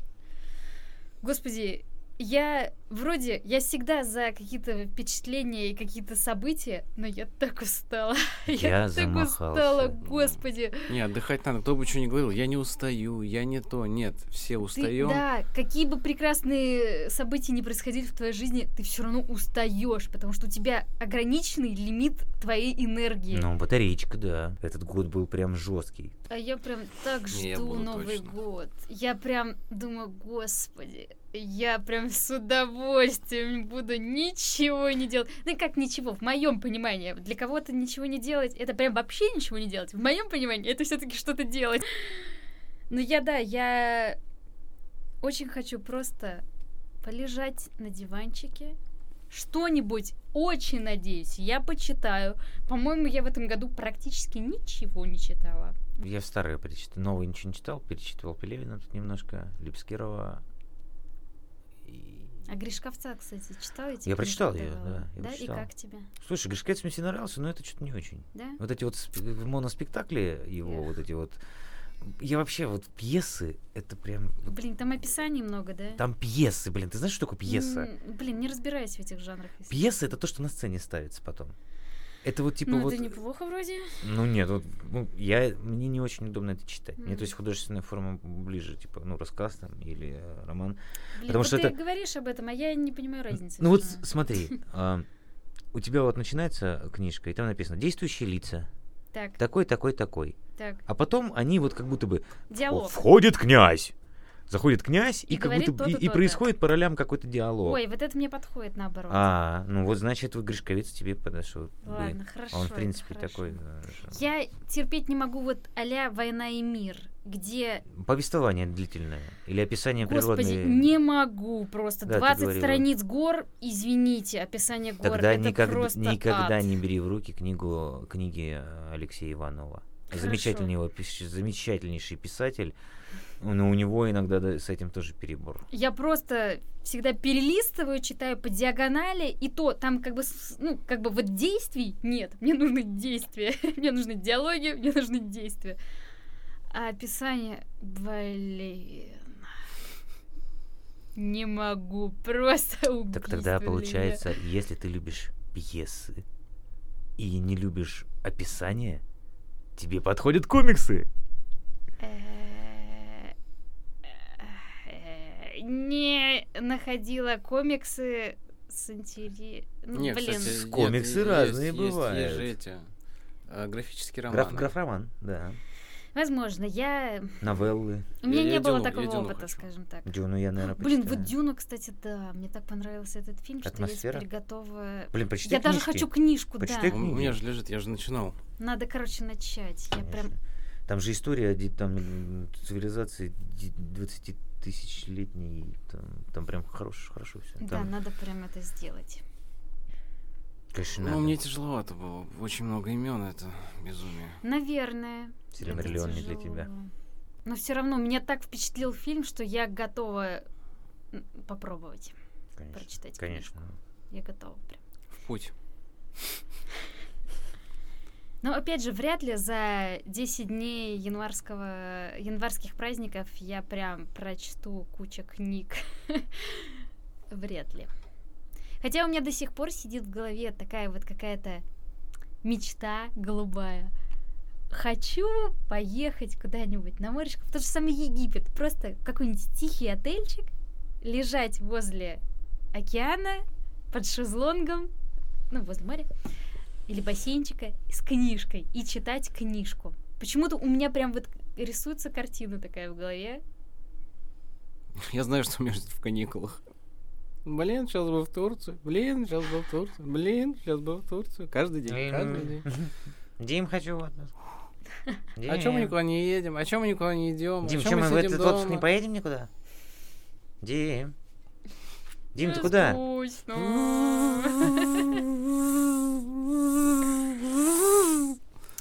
Господи, я вроде, я всегда за какие-то впечатления и какие-то события, но я так устала. Я так замахался. устала, господи. Не, отдыхать надо. Кто бы что ни говорил, я не устаю, я не то. Нет, все Ты, устаем. да, какие бы прекрасные события ни происходили в твоей жизни, ты все равно устаешь, потому что у тебя ограниченный лимит твоей энергии. Ну, батареечка, да. Этот год был прям жесткий. А я прям так Не, я жду Новый точно. год. Я прям думаю, господи, я прям с удовольствием буду ничего не делать. Ну как ничего, в моем понимании. Для кого-то ничего не делать, это прям вообще ничего не делать. В моем понимании это все-таки что-то делать. Ну я да, я очень хочу просто полежать на диванчике, что-нибудь, очень надеюсь, я почитаю. По-моему, я в этом году практически ничего не читала. Я старые перечитал. Новые ничего не читал. Перечитывал Пелевина тут немножко. Липскирова. А Гришковца, кстати, читала эти Я прочитал была? да, я Да, прочитал. и как тебе? Слушай, Гришковец мне всегда нравился, но это что-то не очень. Да? Вот эти вот в моноспектакле его, Эх. вот эти вот... Я вообще, вот пьесы, это прям... вот Блин, там описаний много, да? Там пьесы, блин. Ты знаешь, что такое пьеса? М, Блин, не разбираюсь в этих жанрах. Пьеса это то, что на сцене ставится потом. Это вот типа ну, вот... это неплохо вроде. Ну нет, вот ну, я мне не очень удобно это читать. Мне то есть художественная форма ближе, типа ну рассказ там или э, роман. Блин, Потому вот что ты это- говоришь об этом, а я не понимаю разницы. Ну вот смотри, а, у тебя вот начинается книжка и там написано действующие лица Так, такой, такой, такой, так. а потом они вот как будто бы «О, Диалог. входит князь, заходит князь и, И как будто и, и происходит по ролям какой-то диалог. Ой, вот это мне подходит наоборот. А, ну вот значит, вот Гришковец тебе подошел. бы. Ладно, хорошо. Он, в принципе, хорошо. такой... Я терпеть не могу вот а «Война и мир», где, Повествование длительное. Или описание господи, природной... не могу просто. Да, ты 20 говорила. страниц гор, извините, описание гор, Тогда это никак- просто никогда ад. не бери в руки книгу книги э, Алексея Иванова. Хорошо. Замечательный его замечательнейший писатель. Но у него иногда да, с этим тоже перебор. Я просто всегда перелистываю, читаю по диагонали, и то там как бы, ну, как бы вот действий нет. Мне нужны действия, мне нужны диалоги, мне нужны действия. А описание, блин, не могу, просто Так убийство тогда для меня. получается, если ты любишь пьесы и не любишь описание, тебе подходят комиксы. Э, э, Не находила комиксы с интересом. Не, блин. кстати, нет, комиксы есть- разные есть- бывают. Есть же эти а, графические романы. Граф, граф-роман, да. Возможно, я... Новеллы. У меня Я- не я было Дюну- такого Дюну опыта, хочу. скажем так. Дюну я, наверное, Блин, вот почитаю. Дюна, кстати, да, мне так понравился этот фильм, что Атмосфера? я теперь готова... Блин, почитай Я даже книжки. хочу книжку, Почитай да. У книги. меня же лежит, я же начинал. Надо, короче, начать. Я прям... Там же история там, цивилизации ди- 20 тысячелетней. Там, там прям хорошо, хорошо все. Да, надо прям это сделать. конечно, Ну, надо. мне тяжеловато было. Очень много имен, это безумие. Наверное. Сильмариллион не для тебя. Но все равно меня так впечатлил фильм, что я готова попробовать Конечно. прочитать Конечно. книжку. Я готова прям. В путь. Но опять же, вряд ли за 10 дней январского, январских праздников я прям прочту кучу книг. вряд ли. Хотя у меня до сих пор сидит в голове такая вот какая-то мечта голубая. хочу поехать куда-нибудь на морешко, в тот же самый Египет, просто какой-нибудь тихий отельчик, лежать возле океана, под шезлонгом, ну, возле моря, или бассейнчика, с книжкой, и читать книжку. Почему-то у меня прям вот рисуется картина такая в голове. Я знаю, что у меня в каникулах. Блин, сейчас бы в Турцию. Блин, сейчас бы в Турцию. Блин, сейчас бы в Турцию. Каждый день, каждый день. Дим, хочу в отпуск. А чем мы никуда не едем? А чем мы никуда не идем? Дим, а чем мы в сидим этот отпуск не дома? поедем никуда? Дим. Дим, ты куда?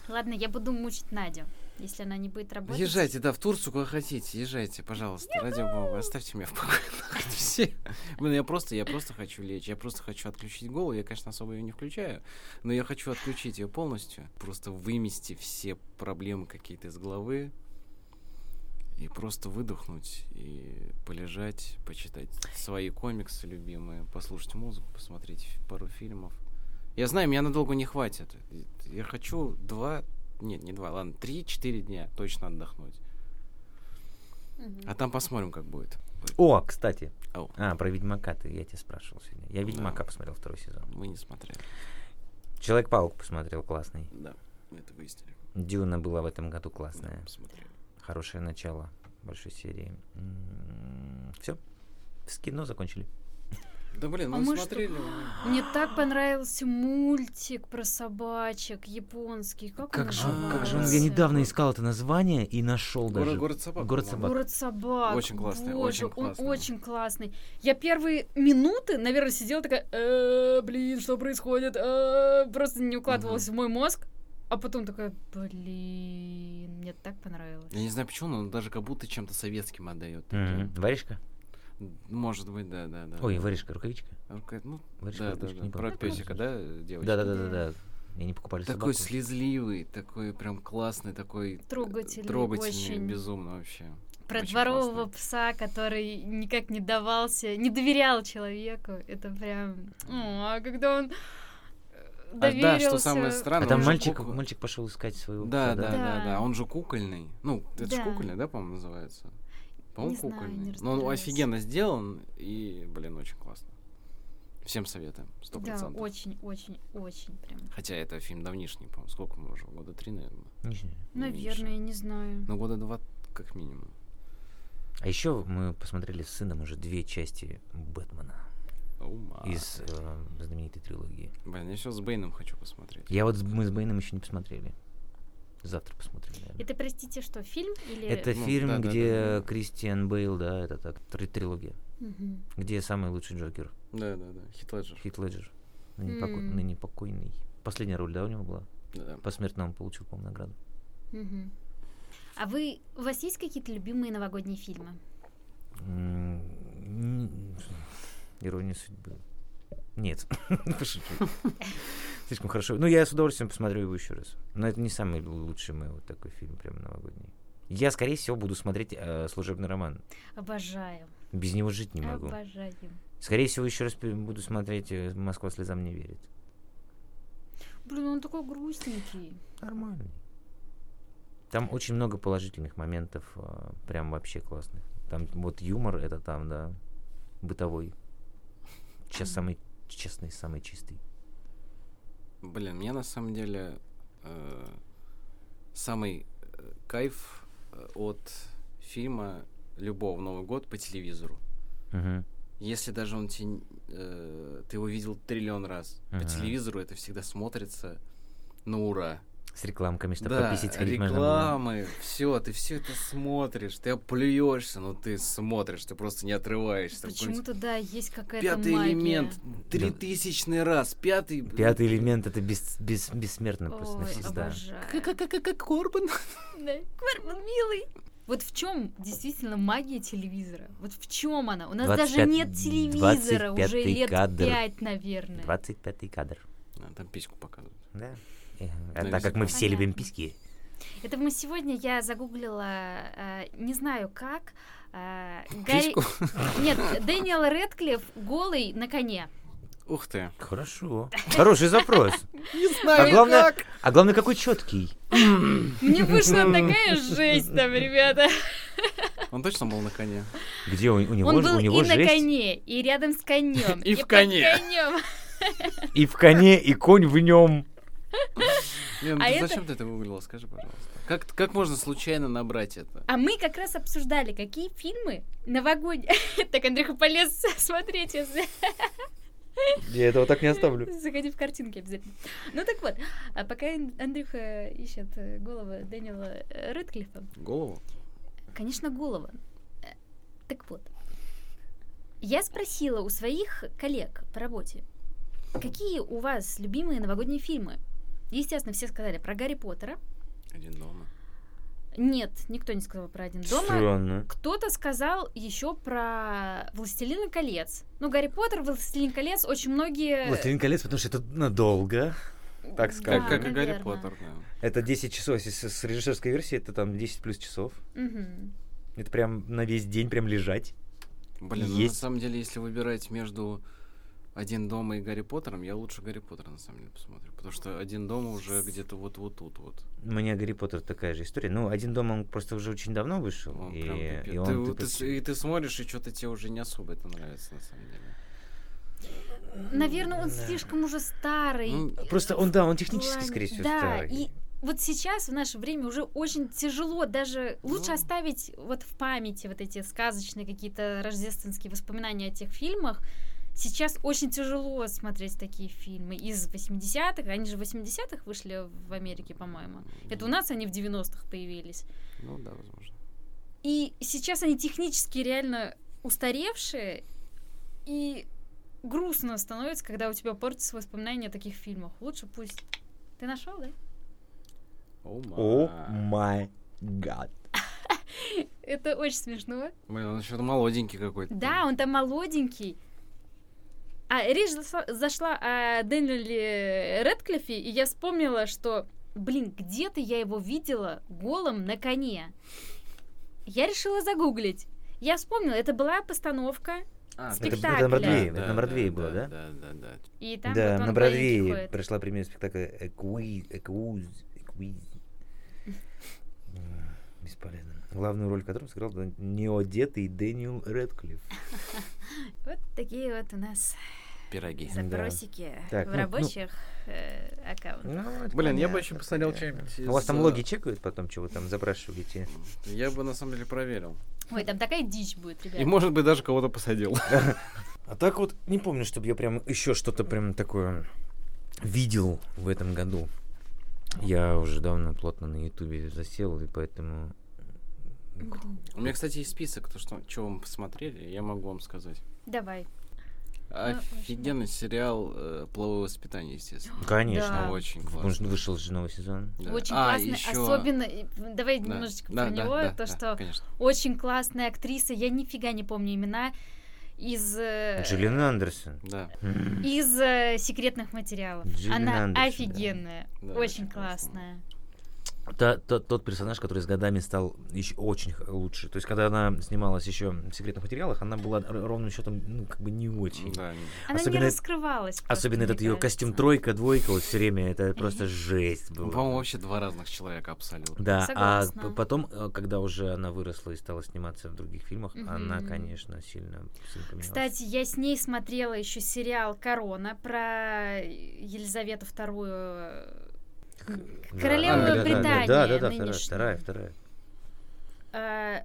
Ладно, я буду мучить Надю, если она не будет работать. Езжайте, да, в Турцию, куда хотите. Езжайте, пожалуйста. Ради бога, оставьте меня в покое. Все. Блин, я просто, я просто хочу лечь. Я просто хочу отключить голову. Я, конечно, особо ее не включаю, но я хочу отключить ее полностью. Просто вымести все проблемы какие-то из головы. И просто выдохнуть и полежать, почитать свои комиксы любимые, послушать музыку, посмотреть пару фильмов. Я знаю, меня надолго не хватит. Я хочу два, нет, не два, ладно, три-четыре дня точно отдохнуть. А там посмотрим, как будет. О, кстати. Ау. А, про Ведьмака ты, я тебя спрашивал сегодня. Я Ведьмака Да. посмотрел второй сезон. Мы не смотрели. Человек-паук посмотрел, классный. Да, мы это выяснили. Дюна была в этом году Да, классная. посмотрели. Хорошее начало большой серии. Все. С кино закончили. Да блин, А мы мы что? смотрели. Мне так понравился мультик про собачек японский. Как, он Как же, как же он, я недавно искал это название и нашел даже. город собак. Город собак. Город собак. Очень классный, Боже, очень классный. Он очень классный. Я первые минуты, наверное, сидела такая, «Э, блин, что происходит? Э, Просто не укладывалась в мой мозг. А потом такая, блин, мне так понравилось. Я не знаю почему, но он даже как будто чем-то советским отдает. Мгм. Варежка? Может быть, да, да, да. Ой, варежка, рукавичка. А какая- Ну, Варежка, да, да, рукавичка, да. не Про песика, да, девочка? Да, да, да, да, да. И они покупали Такой собаку. слезливый, такой прям классный, такой Трогательный, трогательный, очень. безумно вообще. Про Очень дворового классно. пса, который никак не давался, не доверял человеку. Это прям... О, а когда он э, А, да, доверился... что самое А странное, там он же мальчик, кукла- мальчик пошел искать своего Да, пса, да, да, Да. да, Он же кукольный. Ну, это же Да. кукольный, да, по-моему, называется? По-моему, Не знаю, кукольный. не Но он разбираюсь. офигенно сделан и, блин, очень классно. Всем советуем, сто Да, процентов. очень, очень, очень прям. Хотя это фильм давнишний, по-моему. Сколько ему уже? Года три, наверное. Не Наверное, я не знаю. Ну, года два как минимум. А еще мы посмотрели с сыном уже две части Бэтмена Ума. из э, знаменитой трилогии. Блин, я еще с Бэйном хочу посмотреть. Я вот с- мы с Бэйном еще не посмотрели. Завтра посмотрим, наверное. Это, простите, что, фильм или... Это Ну, фильм, да, где да, да. Кристиан Бейл, да, это так, три- трилогия. Мгм. Где самый лучший Джокер? Да, да, да. Хит Леджер. Хит Леджер. Ныне, поко- М. ныне покойный. Последняя роль, да, у него была? Да, да. Посмертно он получил, по-моему, награду. Мгм. А вы... У вас есть какие-то любимые новогодние фильмы? Ирония судьбы. Нет, пошучу. Слишком хорошо. Ну, я с удовольствием посмотрю его еще раз. Но это не самый лучший мой вот такой фильм, прям новогодний. Я, скорее всего, буду смотреть э, служебный роман. Обожаю. Без него жить не могу. Обожаю. Скорее всего, еще раз буду смотреть э, Москва слезам не верит. Блин, он такой грустненький. Нормальный. Там очень много положительных моментов, э, прям вообще классных. Там вот юмор это там, да, бытовой. Сейчас самый честный, самый чистый. Блин, мне на самом деле э, самый э, кайф э, от фильма любого Новый год по телевизору. Мгм. Если даже он тебе, э, ты его видел триллион раз, Мгм. по телевизору это всегда смотрится на ура. С рекламками, чтобы да, можно было. рекламы, все, ты все это смотришь, ты оплюешься, но ты смотришь, ты просто не отрываешься. Почему-то, да, есть какая-то Пятый магия. элемент, тритысячный раз, пятый... Пятый элемент это бес, бес- бессмертно просто Ой, навсегда. обожаю. Как Корбан. Да, Корбан милый. Вот в чем действительно магия телевизора? Вот в чем она? У нас даже 25 нет телевизора уже 25-й лет кадр. пять, наверное. 25-й кадр. А, там письку показывают. Да. А Ну, так как мы все понятно. любим писки. Это мы сегодня я загуглила, э, не знаю как. э, Гарри- Письку? Нет, Дэниел Редклифф голый на коне. Ух ты. Хорошо. Хороший запрос. Не А главное, а главное, какой четкий. Мне вышла такая жесть там, ребята. Он точно был на коне. Где у, у него, Он был у него и на жесть, коне, и рядом с конем, И в под коне. конем. и в коне, и конь в нем. Не, ну А это- зачем ты это выиграла, скажи, пожалуйста. Как, как можно случайно набрать это? А мы как раз обсуждали, какие фильмы новогодние... Так, Андрюха полез смотреть, если... Я этого так не оставлю. Заходи в картинки обязательно. Ну так вот, а пока Андрюха ищет э, голову Дэниела э, Рэдклиффа, Голову? конечно, голова. Э, Так вот, я спросила у своих коллег по работе, какие у вас любимые новогодние фильмы? Естественно, все сказали про Гарри Поттера. Один дома. Нет, никто не сказал про «Один дома». Странно. Кто-то сказал еще про «Властелин колец». Ну, Гарри Поттер, «Властелин колец» очень многие... Властелин колец, потому что это надолго. так Да, скажем. Как, как и Гарри. Поттер, да. Это 10 часов, если с, с режиссерской версией, это там 10 плюс часов. Мгм. Это прям на весь день прям лежать. Блин, ну, на Есть. самом деле, если выбирать между один дома и Гарри Поттером, я лучше Гарри Поттера на самом деле посмотрю. Потому что один дома уже где-то вот вот тут вот. У меня Гарри Поттер такая же история. Ну, один дом он просто уже очень давно вышел. Он и, прям и ты, он, ты типа, с- и ты смотришь, и что-то тебе уже не особо это нравится на самом деле. Наверное, он Да. слишком уже старый. Ну, Просто он, да, он технически, плане- скорее всего, Да, старый. и вот сейчас, в наше время, уже очень тяжело даже... Лучше Ну. оставить вот в памяти вот эти сказочные какие-то рождественские воспоминания о тех фильмах. Сейчас очень тяжело смотреть такие фильмы из 80-х. Они же в 80-х вышли в Америке, по-моему. Это у нас они в 90-х появились. Ну да, возможно. И сейчас они технически реально устаревшие, и грустно становится, когда у тебя портятся воспоминания о таких фильмах. Лучше пусть... Ты нашел, да? О, О май. гад. Это очень смешно. Блин, он еще молоденький какой-то. Да, он там молоденький. А речь зашла, зашла о Дэниеле Редклиффе, и я вспомнила, что, блин, где-то я его видела голым на коне. Я решила загуглить. Я вспомнила, это была постановка, А, Спектакль. Это, это на Бродвее, Да, это на Бродвее да, было, да? Да, да, да. и там да, вот на Бродвее прошла премьера спектакля Эквиз. М, Бесполезно. Главную роль которого сыграл да, неодетый Дэниел Редклифф. Вот такие вот у нас Пироги. Да. запросики Так, в ну, ну. рабочих э, аккаунтах. Ну, Блин, я понятно, бы еще посмотрел да. что-нибудь У вас там из, логи э, чекают потом, что вы там запрашиваете? Я бы на самом деле проверил. Ой, там такая дичь будет, ребят. И может быть даже кого-то посадил. А так вот, не помню, чтобы я прям еще что-то прям такое видел в этом году. Я уже давно плотно на Ютубе засел, и поэтому... У меня, кстати, есть список, то, что, что вы посмотрели, я могу вам сказать. Давай. Офигенный сериал э, «Половое воспитание», естественно. Конечно. Да. Очень Потому классно. что вышел же новый сезон. Да. Очень А, классно. ещё- Особенно, давай Да, немножечко да, про да, него, да, то, да, что конечно. очень классная актриса, я нифига не помню имена, из, э, Джиллиан Андерсон. Да. Из э, секретных материалов. Джиллиан Она Андерсон, да. офигенная, Да, очень очень классно. Та- та- тот персонаж, который с годами стал еще очень лучше. То есть, когда она снималась еще в секретных материалах, она была ровным счетом, ну, как бы не очень. Да. Она Особенно не раскрывалась. просто, Особенно этот ее костюм тройка, двойка, вот все время это просто жесть Ну, была. по-моему, вообще два разных человека абсолютно. Да, а Согласна. п- потом, э, когда уже она выросла и стала сниматься в других фильмах, она, Мгм. конечно, сильно, сильно поменялась. Кстати, я с ней смотрела еще сериал Корона про Елизавету вторую. Королева да, да, да, Британии Да, да, да, вторая, нынешняя. вторая, вторая. Э,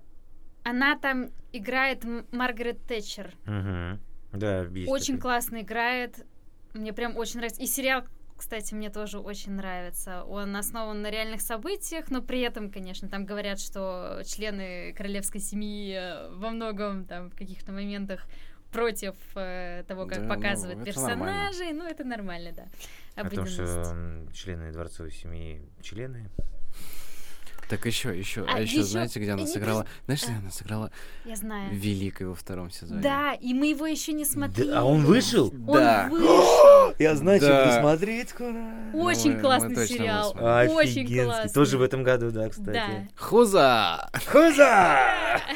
Она там играет Маргарет Тэтчер. Мгм. Да, Очень такой. классно играет. Мне прям очень нравится. И сериал, кстати, мне тоже очень нравится. Он основан на реальных событиях, но при этом, конечно, там говорят, что члены королевской семьи э, во многом там в каких-то моментах против э, того, как Да, ну, показывают нормально. персонажей. Ну, это нормально, да. О том, что члены дворцовой семьи члены. Так еще, еще, а, А еще, ещё- знаете, где она сыграла? Знаешь, где а. она сыграла Я знаю. Великой во втором сезоне? Да, и мы его еще не смотрели. а он вышел? Он Да. вышел. Я знаю, Да. что пересмотреть скоро. Очень мы- мы классный сериал. Очень классный. Тоже в этом году, да, Да. кстати. Хуза! Хуза!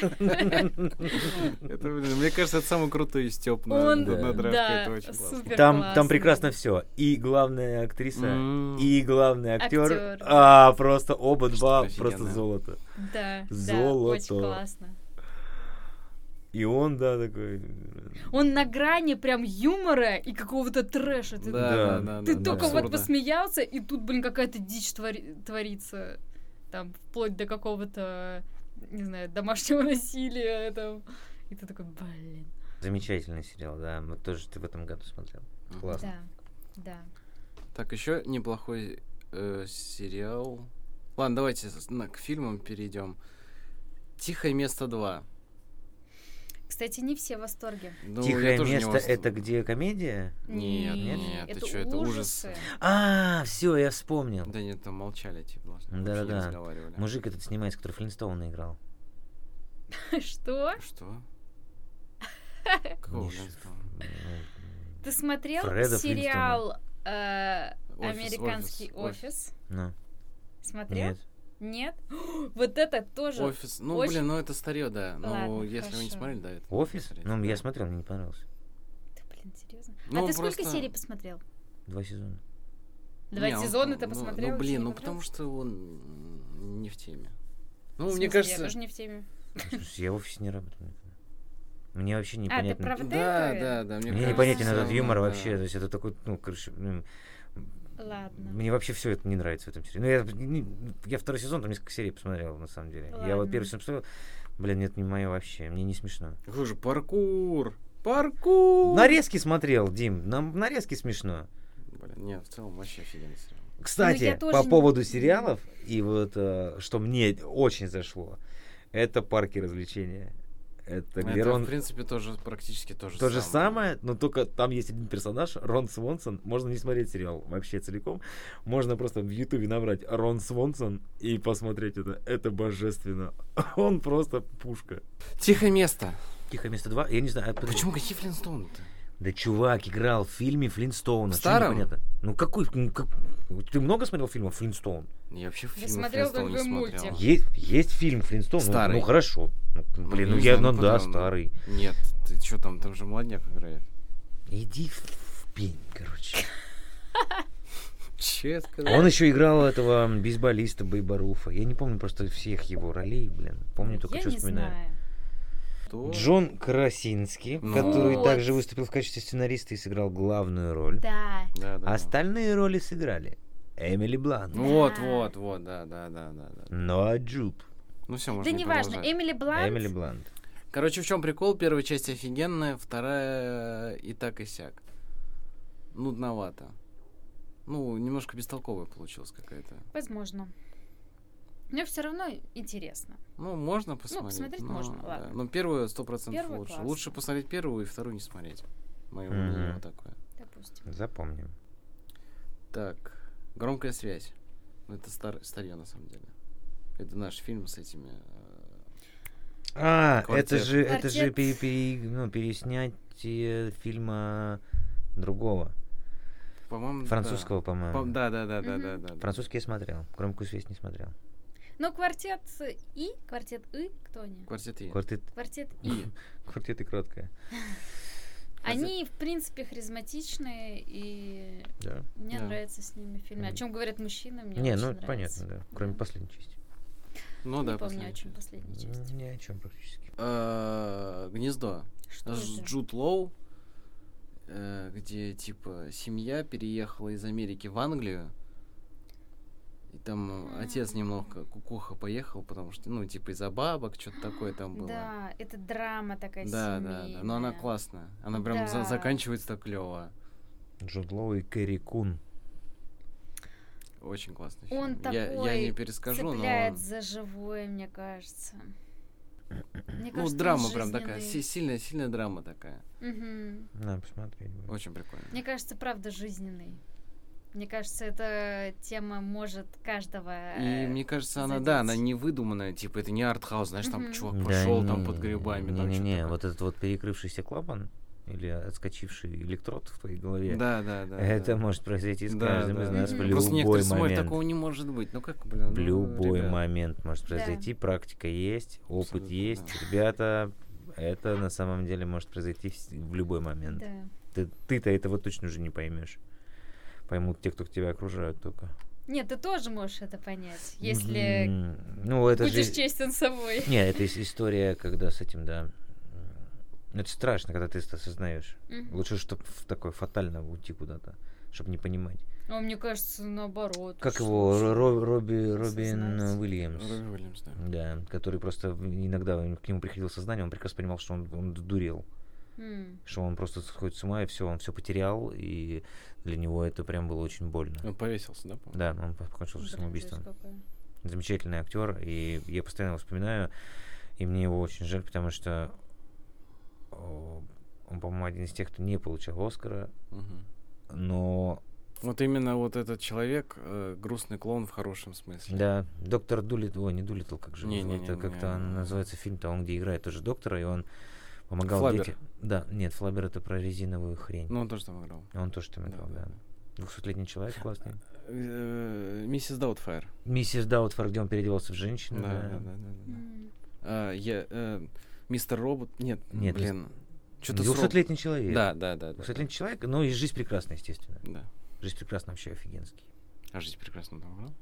Это, блин, мне кажется, это самый крутой Степ на, Он, на, на драфте. да, это очень классно. супер Там, классный. там прекрасно все. И главная актриса, М. и главный актер. Актер. А, просто оба два. Просто золото. Да, да, Золото. очень классно. И он, да, такой. Он на грани прям юмора и какого-то трэша. Ты, Да, да, да. ты да, только да, вот абсурда. посмеялся, и тут, блин, какая-то дичь твори- творится. Там, вплоть до какого-то, не знаю, домашнего насилия. Там. И ты такой, блин. Замечательный сериал, да. Мы тоже ты в этом году смотрел. Классно. Да, да. Так, еще неплохой э, сериал. Ладно, давайте к фильмам перейдем. Тихое место 2. Кстати, не все в восторге. Ну, Тихое место вос- это где комедия? Нет, нет, нет, это ты чё, это ужас. ужасы. А, все, я вспомнил. Да нет, там молчали, типа, Да-да-да. разговаривали. Мужик этот снимается, который Флинстоуна играл. Что? Что? Какого Ты смотрел сериал э, «Американский офис, офис»? Ну, Смотрел? нет. Нет? Вот это тоже. Офис. Ну, очень- блин, ну это старье, да. Ну, Ладно, если вы не хорошо. смотрели, да, это Офис? Ну, я смотрел, мне не понравился. Да, блин, серьезно? Ну, а ты сколько просто- серий посмотрел? Два сезона. Два Не, он- сезона ты ну, посмотрел? Ну, блин, ну потому что он не в теме. В Ну, мне смысле, кажется... Я тоже не в теме. Слушай, я в офисе не работал никогда. Мне вообще А, ты непонятно. про вот Да, это? да, да, мне Мне кажется, непонятен этот юмор да. вообще. То есть это такой, ну, короче, ну, Ладно. мне вообще все это не нравится в этом сериале. Ну, я, не- я второй сезон, там несколько серий посмотрел, на самом деле. Я вот Ладно. первый сезон посмотрел, блин, это не мое вообще, мне не смешно. Какой же паркур! Паркур! Нарезки смотрел, Дим, нам нарезки смешно. Блин, нет, в целом вообще офигенный сериал. Кстати, Ну, по не- поводу сериалов, и вот э, что мне очень зашло, это парки развлечения. Это где Это, Рон... в принципе, тоже практически то же То же самое. самое, но только там есть один персонаж, Рон Свонсон. Можно не смотреть сериал вообще целиком. Можно просто в Ютубе набрать Рон Свонсон и посмотреть это. Это божественно. Он просто пушка. Тихое место. Тихое место 2. Я не знаю, а подожди. Почему какие Флинстоуны-то? Да чувак играл в фильме Флинстоуна. В старом? непонятно? Ну какой? ну, как- Ты много смотрел фильмов Флинстоун? Я вообще фильмы смотрел Флинстоун не только смотрел. мультик. Есть, есть фильм Флинстоун. ну, Старый. Ну, хорошо. Ну, блин, Ну, ну, я, знаю, ну ну, да, он? старый. Нет, ты что там, там же молодняк играет. Иди в, в пень, короче. Че я сказал? Он еще играл этого бейсболиста Бейбаруфа. Я не помню просто всех его ролей, блин. Помню только, Я что вспоминаю. знаю. Кто? Джон Красинский, Ну. который Вот. также выступил в качестве сценариста и сыграл главную роль. Да. Да, да, да. Остальные роли сыграли Эмили Блант, Ну вот, Да. вот, вот, да, да, да, да, да. Ноа Джуб, Ну все, Да можно неважно. продолжать. Эмили Блант. Эмили Блант. Короче, в чем прикол? Первая часть офигенная, вторая и так и сяк. Нудновато. Ну, немножко бестолковая получилась какая-то. Возможно. Но все равно интересно. Ну, можно посмотреть. посмотреть но, можно, да. ладно. Но первую сто процентов лучше. классно. Лучше посмотреть первую и вторую не смотреть. Мое мнение вот такое. Допустим. Запомним. Так, громкая связь. Ну, Это стар... старье на самом деле. Это наш фильм с этими. э, А, Квартет. это же, это же пере- пере- ну, переснятие фильма другого. По-моему, да. Французского, по-моему. По- Да, да, да, да, Мгм. да, да. да. Французский я смотрел. Громкую связь не смотрел. Но квартет И, квартет И, кто они? Квартет И. Квартет, Квартет И. Квартет и краткая. Они, в принципе, харизматичные, и Да. мне Да. нравится с ними фильм. О чем говорят мужчины, мне не, ну нравится. понятно, да. Кроме Да. последней части. Ну Не да, помню, о чем часть. последняя часть. Ни о чем практически. Э, Гнездо. Что С? Джуд Лоу, э, где типа семья переехала из Америки в Англию. И там э, отец немного кукуха поехал, потому что, ну, типа из-за бабок, что-то такое там было. Да, это драма такая да, да, да. Но она семейная. классная. Она прям за- заканчивается так клево. Джуд Лоу и Кэрри Кун. Очень классный Он фильм. я, я такой не перескажу, Цепляет но. за живое, мне кажется. Мне Ну, кажется, он драма прям такая, сильная, сильная драма такая. Мгм. Надо посмотреть. Очень прикольно. Мне кажется, правда, жизненный. Мне кажется, эта тема может каждого... И э, мне кажется, она, да, она задеть. не выдуманная, типа, это не артхаус, знаешь, там чувак Да пошел там не, под грибами, там Не, что-то не, такое. вот этот вот перекрывшийся клапан или отскочивший электрод в твоей голове. Да, да, да. Это да. может произойти с Да, каждым да, из да. нас в Мгм. Просто любой момент. такого не может быть. Ну как, блин, В ну, любой ребят. момент может Да. произойти. Практика есть, опыт Абсолютно, есть. да. Ребята, это на самом деле может произойти вс- в любой момент. Да. Ты, ты-то этого точно уже не поймешь. Поймут те, кто тебя окружают только. Нет, ты тоже можешь это понять, если М, Ну, это будешь же... честен с собой. Не, это ис- история, когда с этим, да. М, Это страшно, когда ты это осознаешь. Мгм. Лучше, чтобы фатально фатально уйти куда-то, чтобы не понимать. А мне кажется, наоборот. Как его, лучше Ро- Ро- Робби, Робин. Уильямс. Робби Уильямс, да. Да, который просто в- иногда к нему приходило сознание, он прекрасно понимал, что он, он дурел, М. что он просто сходит с ума, и все, он все потерял, и для него это прям было очень больно. Он повесился, да, по-моему? Да, он покончил Блин, самоубийством. Замечательный актер, и я постоянно его вспоминаю, и мне его очень жаль, потому что он, по-моему, один из тех, кто не получал Оскара, Мгм. но Вот именно вот этот человек, э, грустный клоун в хорошем смысле. Да, доктор Дулитл, ой, не Дулитл, как же, Не-не-не-не. это как-то он называется фильм-то, он где играет тоже доктора, и он помогал Флаббер. детям. Да, нет, Флаббер это про резиновую хрень. Ну, он тоже там играл. Он тоже там Да, играл, да, да. Двухсотлетний человек классный. Э, Миссис Даутфайр. Миссис Даутфайр, где он переодевался в женщину. Да, да. да, да, да, да. М. А, я, э, Мистер Робот. Нет, Нет, блин. Что-то Двухсотлетний человек. Да, да, да. да, Двухсотлетний человек, ну и жизнь прекрасна, естественно. Да. Жизнь прекрасна вообще офигенский. А жизнь прекрасна там играл?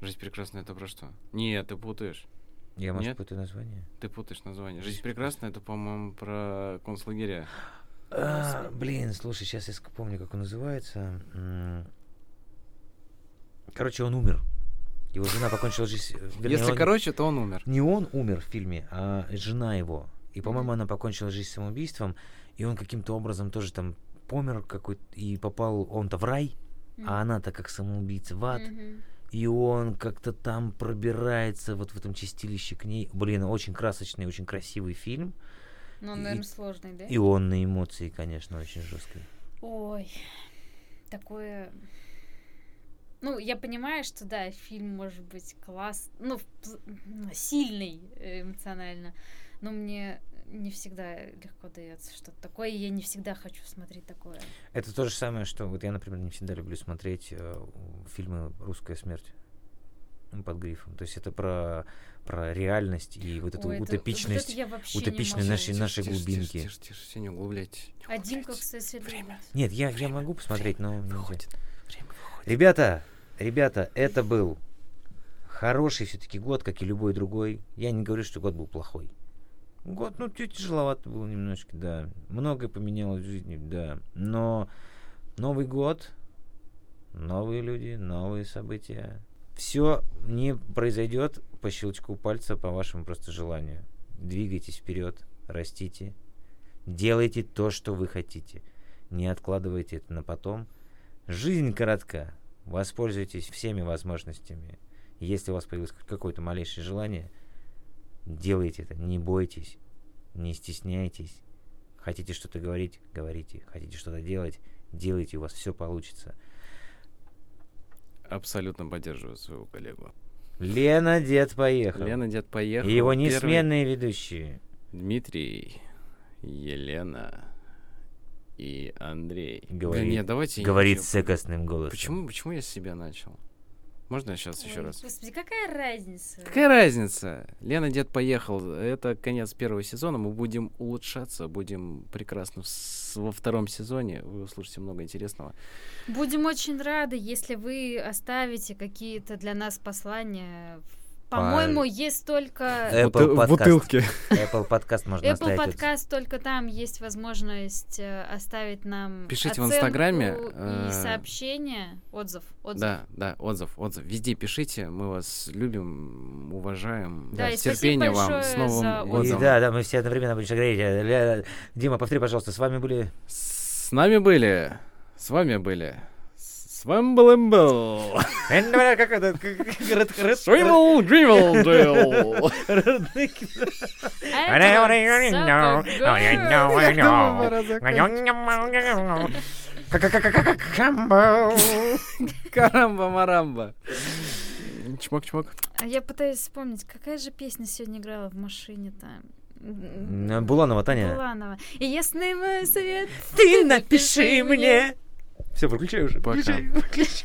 Жизнь прекрасна это про что? Нет, ты путаешь. Я, может, Нет? путаю название? Ты путаешь название. Жизнь прекрасна это, по-моему, про концлагеря. А, блин, слушай, сейчас я помню, как он называется. Короче, он умер. Его жена покончила жизнь. э, вернее, Если он- короче, то он умер. Не он умер в фильме, а жена его. И, по-моему, она покончила жизнь самоубийством, и он каким-то образом тоже там помер какой и попал он-то в рай, М. а она-то как самоубийца в ад. Мгм. И он как-то там пробирается вот в этом чистилище к ней. Блин, очень красочный, очень красивый фильм. Ну, он, И- наверное, сложный, да? И он на эмоции, конечно, очень жесткий. Ой, такое... Ну, я понимаю, что да, фильм может быть класс, ну, сильный э, эмоционально, но мне не всегда легко дается что-то такое, и я не всегда хочу смотреть такое. Это то же самое, что вот я, например, не всегда люблю смотреть э, фильмы «Русская смерть» под грифом. То есть это про, про реальность и вот эту Ой, это- вот утопичность. это я вообще не утопичность нашей, нашей Тише, глубинки. Тише, тише, тише, не углубляйтесь. Не А Димка, углубляйтесь. кстати, Время. Нет, я, я Время, могу посмотреть, но... нельзя. Выходит. Время выходит. Ребята, ребята, это был хороший все-таки год, как и любой другой. Я не говорю, что год был плохой. Год, ну, тяжеловато было немножко, да. Многое поменялось в жизни, да. Но Новый год, новые люди, новые события. Все не произойдет по щелчку пальца, по вашему просто желанию. Двигайтесь вперед, растите, делайте то, что вы хотите. Не откладывайте это на потом. Жизнь коротка. Воспользуйтесь всеми возможностями. Если у вас появилось какое-то малейшее желание, делайте это, не бойтесь, не стесняйтесь. Хотите что-то говорить, говорите. Хотите что-то делать, делайте, у вас все получится. Абсолютно поддерживаю своего коллегу. Лена, дед, поехал. Лена, дед, поехал. И его Первый несменные ведущие. Дмитрий, Елена и Андрей. Да Говорит- нет, давайте... я Говорит начну. секостным голосом. Почему, почему я с себя начал? Можно я сейчас еще Ой, раз? Господи, какая разница? Какая разница? Лена Дед поехал. Это конец первого сезона. Мы будем улучшаться, будем прекрасно в с- во втором сезоне. Вы услышите много интересного. Будем очень рады, если вы оставите какие-то для нас послания. По-моему, есть только Apple Бутыл- в подкаст. бутылке. Apple подкаст можно Apple подкаст, только там есть возможность э, оставить нам Пишите в Инстаграме, и э, сообщение, отзыв, отзыв. Да, да, отзыв, отзыв. Везде пишите. Мы вас любим, уважаем. Да, и спасибо терпения вам. С большое Новым за И годом. да, да, мы все одновременно будем говорить. Э, Ля- Дима, повтори, пожалуйста, с вами были... С нами были. С вами были. С вами был Имбл. Как это? Girl. Ня-ня-ня-ня. Камбо. Карамба-марамба. Чмок-чмок. А я пытаюсь вспомнить, какая же песня сегодня играла в машине-то? Буланова, Таня. Буланова. И ясный мой совет. Ты напиши мне. Все, выключай уже. Пока. Выключай, выключай.